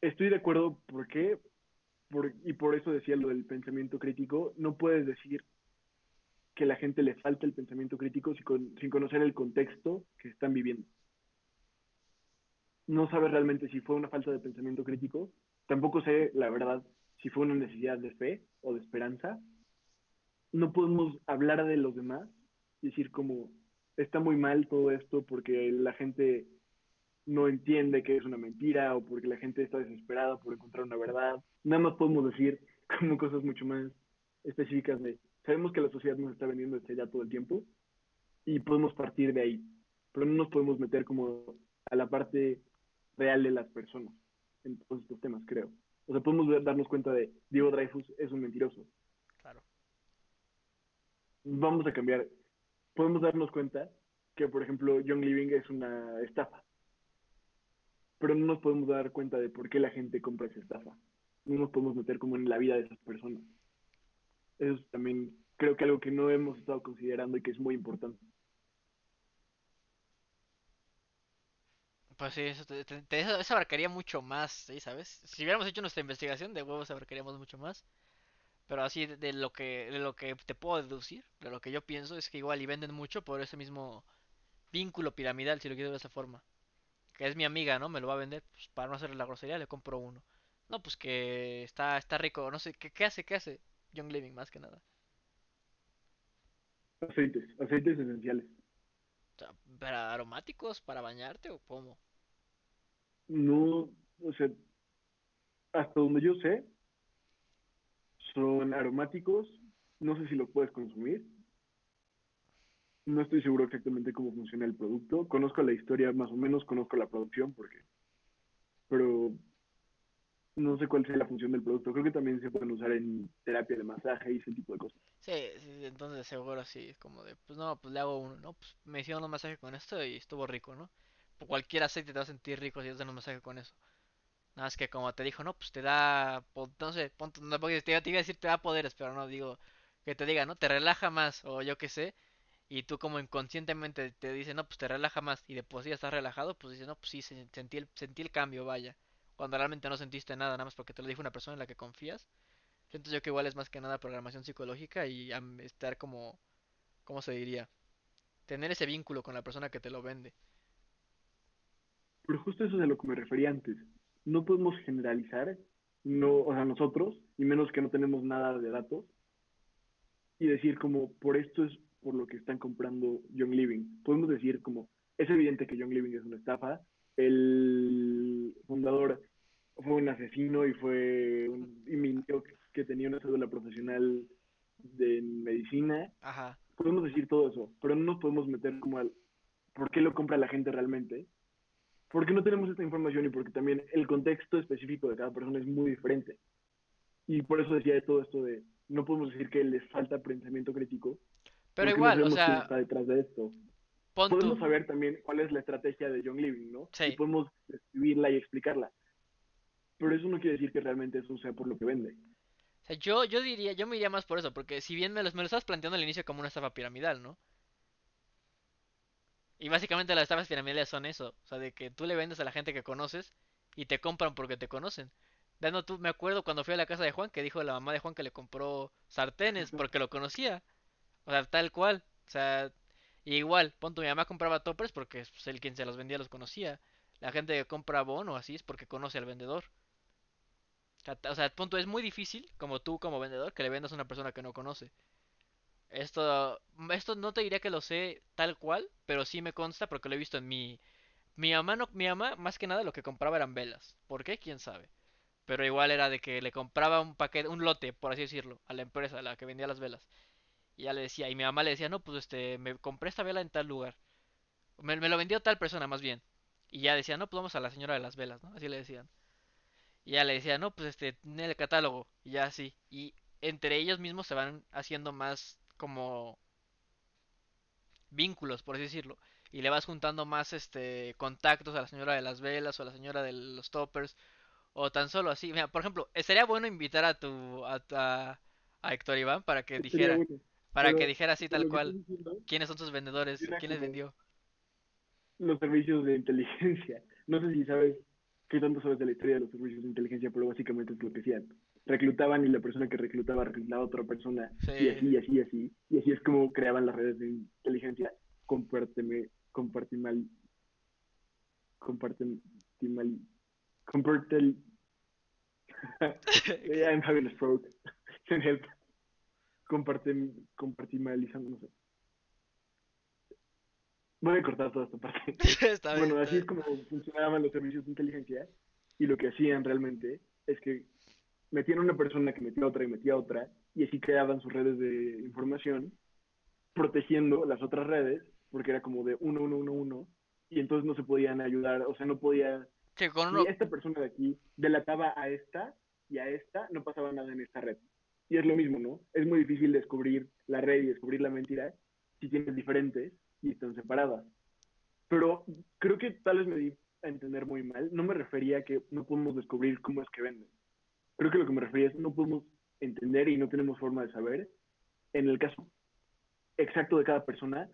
Estoy de acuerdo, ¿por qué? Por, y por eso decía lo del pensamiento crítico. No puedes decir que la gente le falta el pensamiento crítico sin, con- sin conocer el contexto que están viviendo. No sabes realmente si fue una falta de pensamiento crítico. Tampoco sé, la verdad, si fue una necesidad de fe o de esperanza. No podemos hablar de los demás y decir como está muy mal todo esto porque la gente no entiende que es una mentira o porque la gente está desesperada por encontrar una verdad. Nada más podemos decir <laughs> como cosas mucho más específicas de sabemos que la sociedad nos está vendiendo esta idea todo el tiempo y podemos partir de ahí, pero no nos podemos meter como a la parte real de las personas en todos estos temas, creo. O sea, podemos darnos cuenta de Diego Dreyfus es un mentiroso. Claro. Vamos a cambiar. Podemos darnos cuenta que, por ejemplo, Young Living es una estafa. Pero no nos podemos dar cuenta de por qué la gente compra esa estafa. No nos podemos meter como en la vida de esas personas. Eso es también creo que algo que no hemos estado considerando y que es muy importante. Pues sí, eso, te- eso- abarcaría mucho más, ¿sí? ¿Sabes? Si hubiéramos hecho nuestra investigación, de huevos abarcaríamos mucho más. Pero así de, de lo que de lo que te puedo deducir, de lo que yo pienso, es que igual y venden mucho por ese mismo vínculo piramidal, si lo quiero de esa forma. Que es mi amiga, ¿no? Me lo va a vender, pues para no hacerle la grosería, le compro uno. No, pues que está, está rico, no sé, ¿qué, qué hace? ¿Qué hace? Young Living, más que nada. Aceites, aceites esenciales. O sea, ¿para aromáticos? ¿Para bañarte o cómo? No, o sea, hasta donde yo sé, son aromáticos. No sé si lo puedes consumir. No estoy seguro exactamente cómo funciona el producto. Conozco la historia más o menos, conozco la producción, porque, pero no sé cuál sea la función del producto. Creo que también se pueden usar en terapia de masaje y ese tipo de cosas. Sí, entonces seguro sí, es como de, pues no, pues le hago uno, ¿no? Pues me hicieron un masaje con esto y estuvo rico, ¿no? Cualquier aceite te va a sentir rico si haces un masaje con eso. Nada más que como te dijo, no, pues te da, no sé, ponte- no, te, te iba a decir te da poderes, pero no, digo, que te diga, ¿no? Te relaja más, o yo qué sé, y tú como inconscientemente te dice, no, pues te relaja más, y de por sí estás relajado, pues dices, no, pues sí, se- sentí el, sentí el cambio, vaya. cuando realmente no sentiste nada, nada más porque te lo dijo una persona en la que confías. Siento yo que igual es más que nada programación psicológica y estar como, ¿cómo se diría? Tener ese vínculo con la persona que te lo vende. Pero justo eso es a lo que me refería antes. No podemos generalizar, no, o sea, nosotros, y menos que no tenemos nada de datos, y decir como, por esto es por lo que están comprando Young Living. Podemos decir como, es evidente que Young Living es una estafa, el fundador fue un asesino y fue un, y mintió que tenía una cédula profesional de medicina. Ajá. Podemos decir todo eso, pero no nos podemos meter como al por qué lo compra la gente realmente, porque no tenemos esta información y porque también el contexto específico de cada persona es muy diferente. Y por eso decía de todo esto de, no podemos decir que les falta pensamiento crítico, Pero igual, o quién sea, está detrás de esto. Podemos tú. saber también cuál es la estrategia de Young Living, ¿no? Sí. Y podemos describirla y explicarla. Pero eso no quiere decir que realmente eso sea por lo que vende. O sea, yo, yo diría, yo me iría más por eso, porque si bien me, los, me lo estabas planteando al inicio como una estafa piramidal, ¿no? Y básicamente las estafas piramidales son eso, o sea, de que tú le vendes a la gente que conoces y te compran porque te conocen. Dando tú, me acuerdo cuando fui a la casa de Juan que dijo la mamá de Juan que le compró sartenes porque lo conocía. O sea, tal cual. O sea, igual, punto, mi mamá compraba toppers porque pues, él quien se los vendía los conocía. La gente que compra bono así es porque conoce al vendedor. O sea, punto, es muy difícil, como tú como vendedor, que le vendas a una persona que no conoce. Esto, esto no te diría que lo sé tal cual, pero sí me consta porque lo he visto en mi... Mi mamá, no, mi mamá más que nada lo que compraba eran velas. ¿Por qué? ¿Quién sabe? Pero igual era de que le compraba un paquete, un lote, por así decirlo, a la empresa, a la que vendía las velas. Y ya le decía, y mi mamá le decía, no, pues este, me compré esta vela en tal lugar. Me, me lo vendió tal persona, más bien. Y ya decía, no, pues vamos a la señora de las velas, ¿no? Así le decían. Y ya le decía, no, pues este, en el catálogo. Y ya así. Y entre ellos mismos se van haciendo más como vínculos, por así decirlo. Y le vas juntando más este contactos a la señora de las velas o a la señora de los toppers. O tan solo así. Mira, por ejemplo, estaría bueno invitar a tu, a, a, a Héctor Iván para que dijera, bueno. Para que dijera así tal cual diciendo, quiénes son sus vendedores, quién les vendió. los servicios de inteligencia. No sé si sabes qué tanto sabes de la historia de los servicios de inteligencia, pero básicamente es lo que hacían. Reclutaban y la persona que reclutaba reclutaba a otra persona y Sí, así, y así, y así. Y así es como creaban las redes de inteligencia. Compárteme, compartimal, compartimal, compartel, I'm having a stroke. Can help. Compartim, compartimalizando, no sé. Voy a cortar toda esta parte. <laughs> está bien, Bueno, está así es bien. como funcionaban los servicios de inteligencia y lo que hacían realmente es que metían a una persona que metía a otra y metía a otra y así creaban sus redes de información protegiendo las otras redes porque era como de uno, uno, uno, uno y entonces no se podían ayudar, o sea, no podía, Sí, con si uno, esta persona de aquí delataba a esta y a esta, no pasaba nada en esta red. Y es lo mismo, ¿no? Es muy difícil descubrir la red y descubrir la mentira si tienes diferentes y están separadas. Pero creo que tal vez me di a entender muy mal. No me refería a que no podemos descubrir cómo es que venden. Creo que lo que me refería es no podemos entender y no tenemos forma de saber, en el caso exacto de cada persona,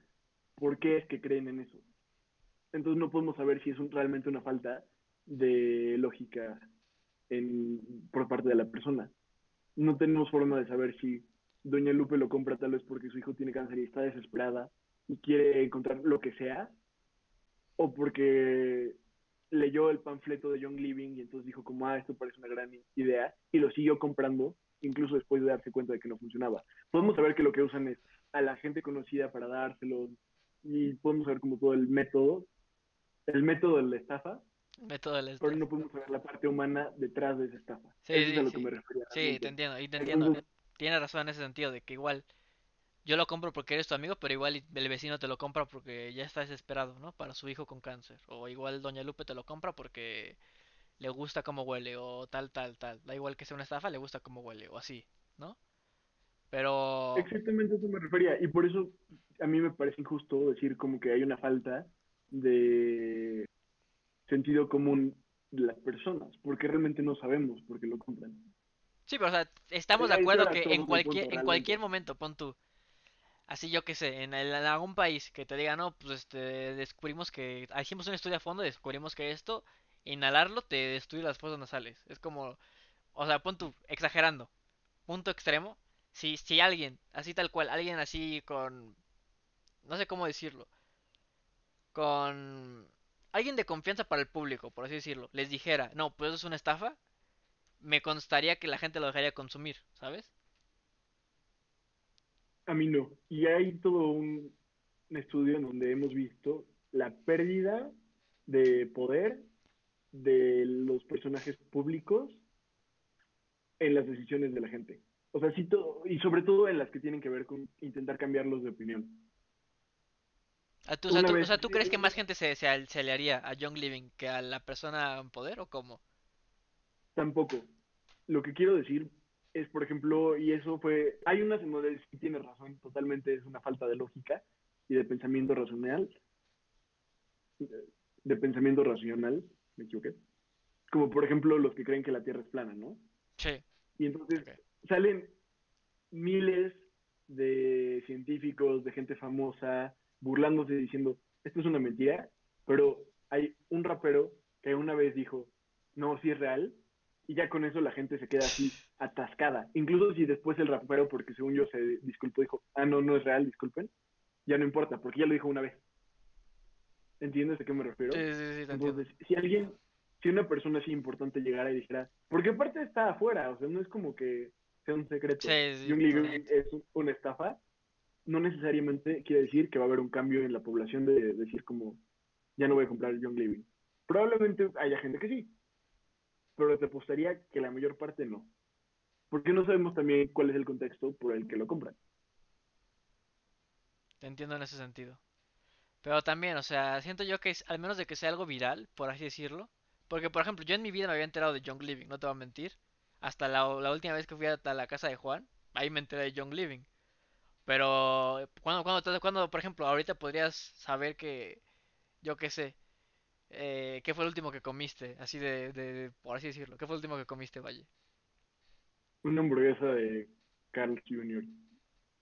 por qué es que creen en eso. Entonces no podemos saber si es realmente una falta de lógica por parte de la persona. No tenemos forma de saber si Doña Lupe lo compra tal vez porque su hijo tiene cáncer y está desesperada y quiere encontrar lo que sea, o porque leyó el panfleto de Young Living y entonces dijo como, ah, esto parece una gran idea, y lo siguió comprando, incluso después de darse cuenta de que no funcionaba. Podemos saber que lo que usan es a la gente conocida para dárselo, y podemos saber como todo el método, el método de la estafa, método del pero este. no podemos saber la parte humana detrás de esa estafa. Sí, Eso es sí, a lo que sí. me refería Sí, te entiendo, y te entiendo. Entonces, Tienes razón en ese sentido, de que igual yo lo compro porque eres tu amigo, pero igual el vecino te lo compra porque ya está desesperado, ¿no? Para su hijo con cáncer. O igual Doña Lupe te lo compra porque le gusta cómo huele, o tal, tal, tal. Da igual que sea una estafa, le gusta cómo huele, o así, ¿no? Pero Exactamente a eso me refería. Y por eso a mí me parece injusto decir como que hay una falta de sentido común de las personas, porque realmente no sabemos por qué lo compran. sí, pero o sea, estamos de acuerdo que en cualquier, en cualquier momento, pon tú, así yo que sé, en, el- en algún país que te diga, no, pues este, descubrimos que, ah, hicimos un estudio a fondo y descubrimos que esto, inhalarlo te destruye las fosas nasales. Es como, o sea, pon tú, exagerando, punto extremo. Si, si alguien, así tal cual, alguien así con, no sé cómo decirlo, con alguien de confianza para el público, por así decirlo, les dijera, no, pues eso es una estafa, me constaría que la gente lo dejaría consumir, ¿sabes? A mí no. Y hay todo un, estudio en donde hemos visto la pérdida de poder de los personajes públicos en las decisiones de la gente. O sea, sí, todo, y sobre todo en las que tienen que ver con intentar cambiarlos de opinión. Tú- o sea, tú, o vez, sea, ¿tú crees que más gente se, se, le haría a Young Living que a la persona en poder o cómo? tampoco. Lo que quiero decir es, por ejemplo, y eso fue, hay unas en donde sí tienes razón, totalmente es una falta de lógica y de pensamiento racional, de pensamiento racional, me equivoqué, como por ejemplo los que creen que la Tierra es plana, ¿no? Sí, Y entonces salen miles de científicos, de gente famosa, burlándose diciendo, esto es una mentira, pero hay un rapero que una vez dijo, no, sí es real, y ya con eso la gente se queda así atascada. Incluso si después el rapero, porque según yo se disculpó, dijo, ah, no, no es real, disculpen, ya no importa, porque ya lo dijo una vez. ¿Entiendes a qué me refiero? Sí, sí, sí. Entonces, si alguien, si una persona así importante llegara y dijera, porque aparte está afuera, o sea, no es como que sea un secreto. Sí, sí, Young Living totalmente. es un- una estafa, no necesariamente quiere decir que va a haber un cambio en la población de decir como, ya no voy a comprar Young Living. Probablemente haya gente que sí, pero te apostaría que la mayor parte no. Porque no sabemos también cuál es el contexto por el que lo compran. Te entiendo en ese sentido. Pero también, o sea, siento yo que es, al menos de que sea algo viral, por así decirlo. Porque, por ejemplo, yo en mi vida me había enterado de Young Living, no te voy a mentir. Hasta la, la última vez que fui a la casa de Juan, ahí me enteré de Young Living. Pero, cuando, cuando, cuando, por ejemplo, ahorita podrías saber que, yo qué sé, eh, ¿qué fue el último que comiste? Así de, de, de- por así decirlo. ¿Qué fue el último que comiste, Valle? Una hamburguesa de Carl Jr.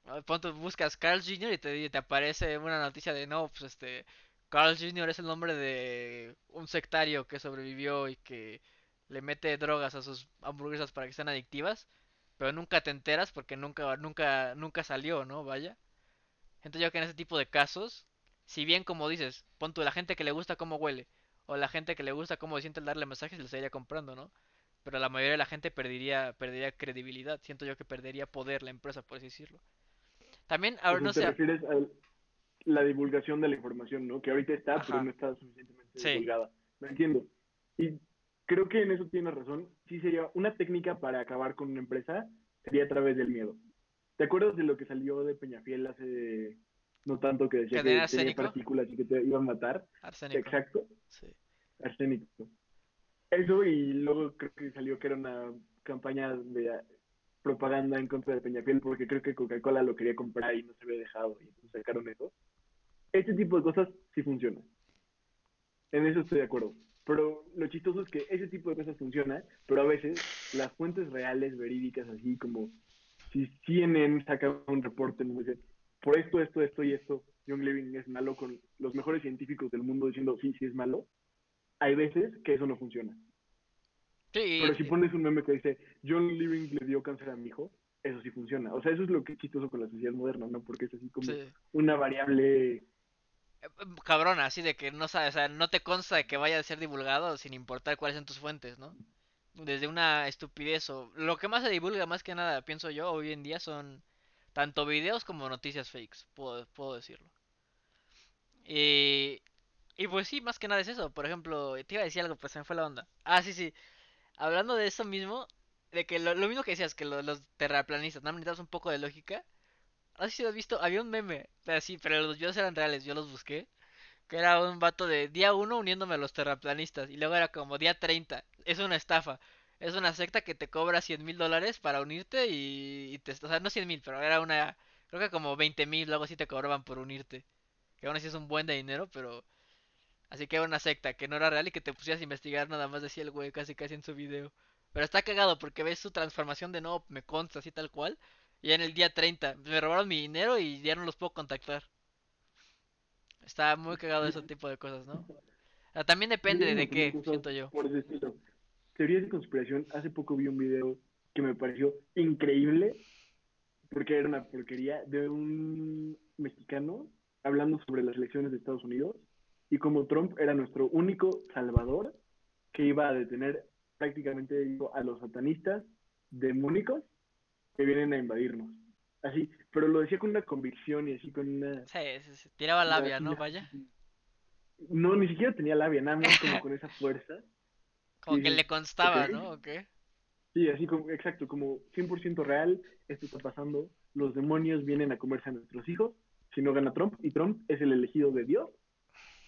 Ah, Pon tú, buscas Carl Jr. y te, te aparece una noticia de no, pues este, Carl Jr. es el nombre de un sectario que sobrevivió y que le mete drogas a sus hamburguesas para que sean adictivas, pero nunca te enteras porque nunca, nunca, nunca salió, ¿no? Vaya. Entonces yo que en ese tipo de casos, si bien como dices, pon tú la gente que le gusta cómo huele, o la gente que le gusta cómo siente al darle mensajes, le estaría comprando, ¿no? Pero la mayoría de la gente perdería, perdería credibilidad. Siento yo que perdería poder la empresa, por así decirlo. También, ahora no te sé, refieres a la divulgación de la información, ¿no? Que ahorita está, pero no está suficientemente sí, divulgada. Lo entiendo. Y creo que en eso tienes razón. Sí sería una técnica para acabar con una empresa, sería a través del miedo. ¿Te acuerdas de lo que salió de Peñafiel hace no tanto que decía que tenía partículas y que te iban a matar? arsénico, Exacto, sí. arsénico. Eso y luego creo que salió que era una campaña de propaganda en contra de Peñafiel porque creo que Coca-Cola lo quería comprar y no se había dejado y entonces sacaron eso. Este tipo de cosas sí funcionan. En eso estoy de acuerdo. Pero lo chistoso es que ese tipo de cosas funciona, pero a veces las fuentes reales, verídicas, así como si CNN saca un reporte y dice, por esto, esto, esto y esto, Young Living es malo con los mejores científicos del mundo diciendo, sí, sí es malo, hay veces que eso no funciona. Sí, Pero si pones un meme que dice, Young Living le dio cáncer a mi hijo, eso sí funciona. O sea, eso es lo que es chistoso con la sociedad moderna, ¿no? Porque es así como sí. una variable Cabrona, así de que no sabes, o sea, no te consta de que vaya a ser divulgado sin importar cuáles son tus fuentes, ¿no? Desde una estupidez o... Lo que más se divulga, más que nada, pienso yo, hoy en día son tanto videos como noticias fakes, puedo, puedo decirlo. Y, y pues sí, más que nada es eso. Por ejemplo, te iba a decir algo, pues se me fue la onda. Ah, sí, sí. Hablando de eso mismo, de que lo, lo mismo que decías, que lo- los terraplanistas, ¿no? Necesitas un poco de lógica. No sé si lo has visto, había un meme, pero sí, pero los videos eran reales, yo los busqué. Que era un vato de día uno uniéndome a los terraplanistas. Y luego era como día 30. Es una estafa. Es una secta que te cobra cien mil dólares para unirte y, y te... O sea, no cien mil, pero era una... Creo que como veinte mil, luego sí te cobraban por unirte. Que aún así es un buen de dinero, pero... Así que era una secta que no era real y que te pusieras a investigar nada más decía el güey casi casi en su video. Pero está cagado porque ves su transformación de no, me consta así tal cual. Y ya en el día 30 me robaron mi dinero y ya no los puedo contactar. Está muy cagado ese tipo de cosas, ¿no? Ah, También depende de, qué, siento yo. Por ese estilo. Teorías de conspiración. Hace poco vi un video que me pareció increíble porque era una porquería de un mexicano hablando sobre las elecciones de Estados Unidos y como Trump era nuestro único salvador que iba a detener prácticamente a los satanistas demónicos que vienen a invadirnos. Así, pero lo decía con una convicción y así con una... Sí, sí, sí, Tiraba labia, ¿no? Vaya. No, ni siquiera tenía labia, nada más como con esa fuerza. Como Y que le constaba, ¿no? ¿O qué? Sí, así como, exacto, como 100% real, esto está pasando, los demonios vienen a comerse a nuestros hijos, si no gana Trump, y Trump es el elegido de Dios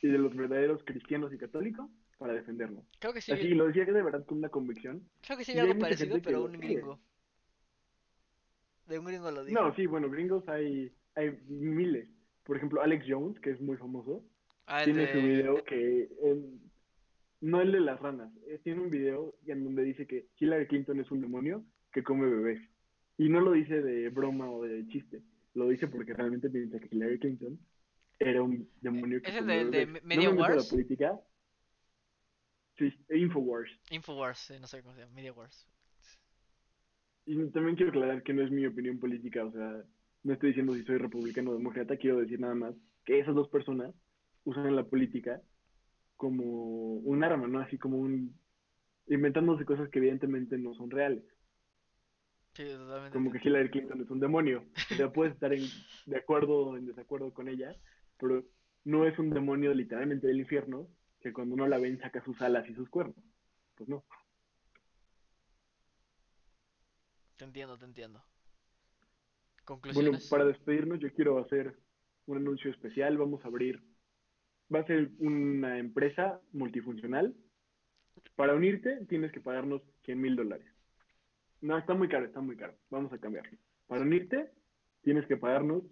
y de los verdaderos cristianos y católicos para defendernos. Creo que sí, Así lo decía que de verdad con una convicción. creo que sí algo parecido, que pero un gringo. De un gringo lo dijo. No, sí, bueno, gringos hay, hay miles. Por ejemplo, Alex Jones, que es muy famoso, Ah, tiene su de... video que, eh, no el de las ranas, eh, tiene un video en donde dice que Hillary Clinton es un demonio que come bebés. Y no lo dice de broma o de chiste, lo dice porque realmente piensa que Hillary Clinton era un demonio que ¿Es el de, de Media no me la política. Sí, Infowars. Infowars, sí, no sé cómo se llama, Media Wars. Y también quiero aclarar que no es mi opinión política, o sea, no estoy diciendo si soy republicano o demócrata, quiero decir nada más que esas dos personas usan la política como un arma, ¿no? Así como un... inventándose cosas que evidentemente no son reales. Sí. Como que Hillary Clinton es un demonio. O sea, puedes estar en, de acuerdo o en desacuerdo con ella, pero no es un demonio literalmente del infierno que cuando uno la ven saca sus alas y sus cuernos. Pues no. Te entiendo, te entiendo. Bueno, Conclusiones. para despedirnos yo quiero hacer un anuncio especial. Vamos a abrir, va a ser una empresa multifuncional. Para unirte tienes que pagarnos 100 mil dólares. No, está muy caro, está muy caro. Vamos a cambiarlo. Para unirte tienes que pagarnos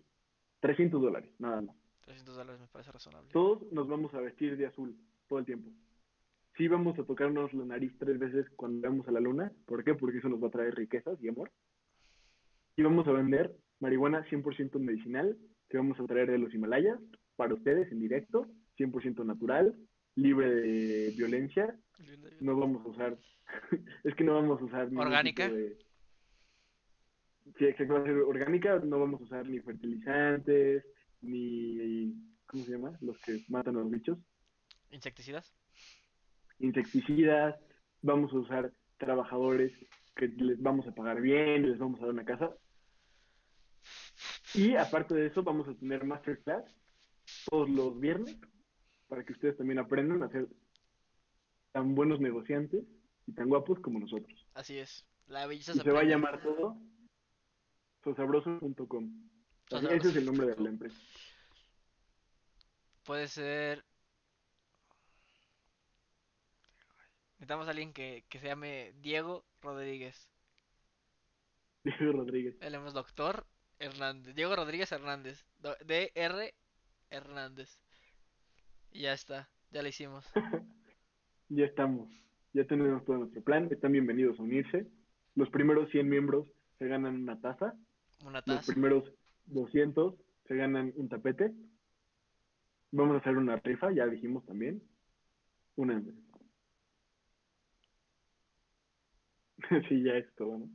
300 dólares, nada más. 300 dólares me parece razonable. Todos nos vamos a vestir de azul todo el tiempo. Sí vamos a tocarnos la nariz tres veces cuando vamos a la luna. ¿Por qué? Porque eso nos va a traer riquezas y amor. Y vamos a vender marihuana 100% medicinal que vamos a traer de los Himalayas para ustedes en directo, 100% natural, libre de violencia. No vamos a usar, <laughs> es que no vamos a usar ¿Orgánica? de... Sí, exacto, va a ser orgánica, no vamos a usar ni fertilizantes, ni, ¿cómo se llama? Los que matan a los bichos. ¿Insecticidas? Insecticidas, vamos a usar trabajadores que les vamos a pagar bien, les vamos a dar una casa. Y aparte de eso, vamos a tener masterclass todos los viernes para que ustedes también aprendan a ser tan buenos negociantes y tan guapos como nosotros. Así es. La belleza Y se va a llamar todo sosabroso.com. Ese es el nombre de la empresa. Puede ser. Necesitamos a alguien que, que se llame Diego Rodríguez. <laughs> Diego Rodríguez. Es doctor Hernández. Diego Rodríguez Hernández. DR Hernández. Y ya está. Ya lo hicimos. <laughs> Ya estamos. Ya tenemos todo nuestro plan. Están bienvenidos a unirse. Los primeros 100 miembros se ganan una taza. Una Los taza. primeros 200 se ganan un tapete. Vamos a hacer una rifa, ya dijimos también. Una. <laughs> sí, ya es todo.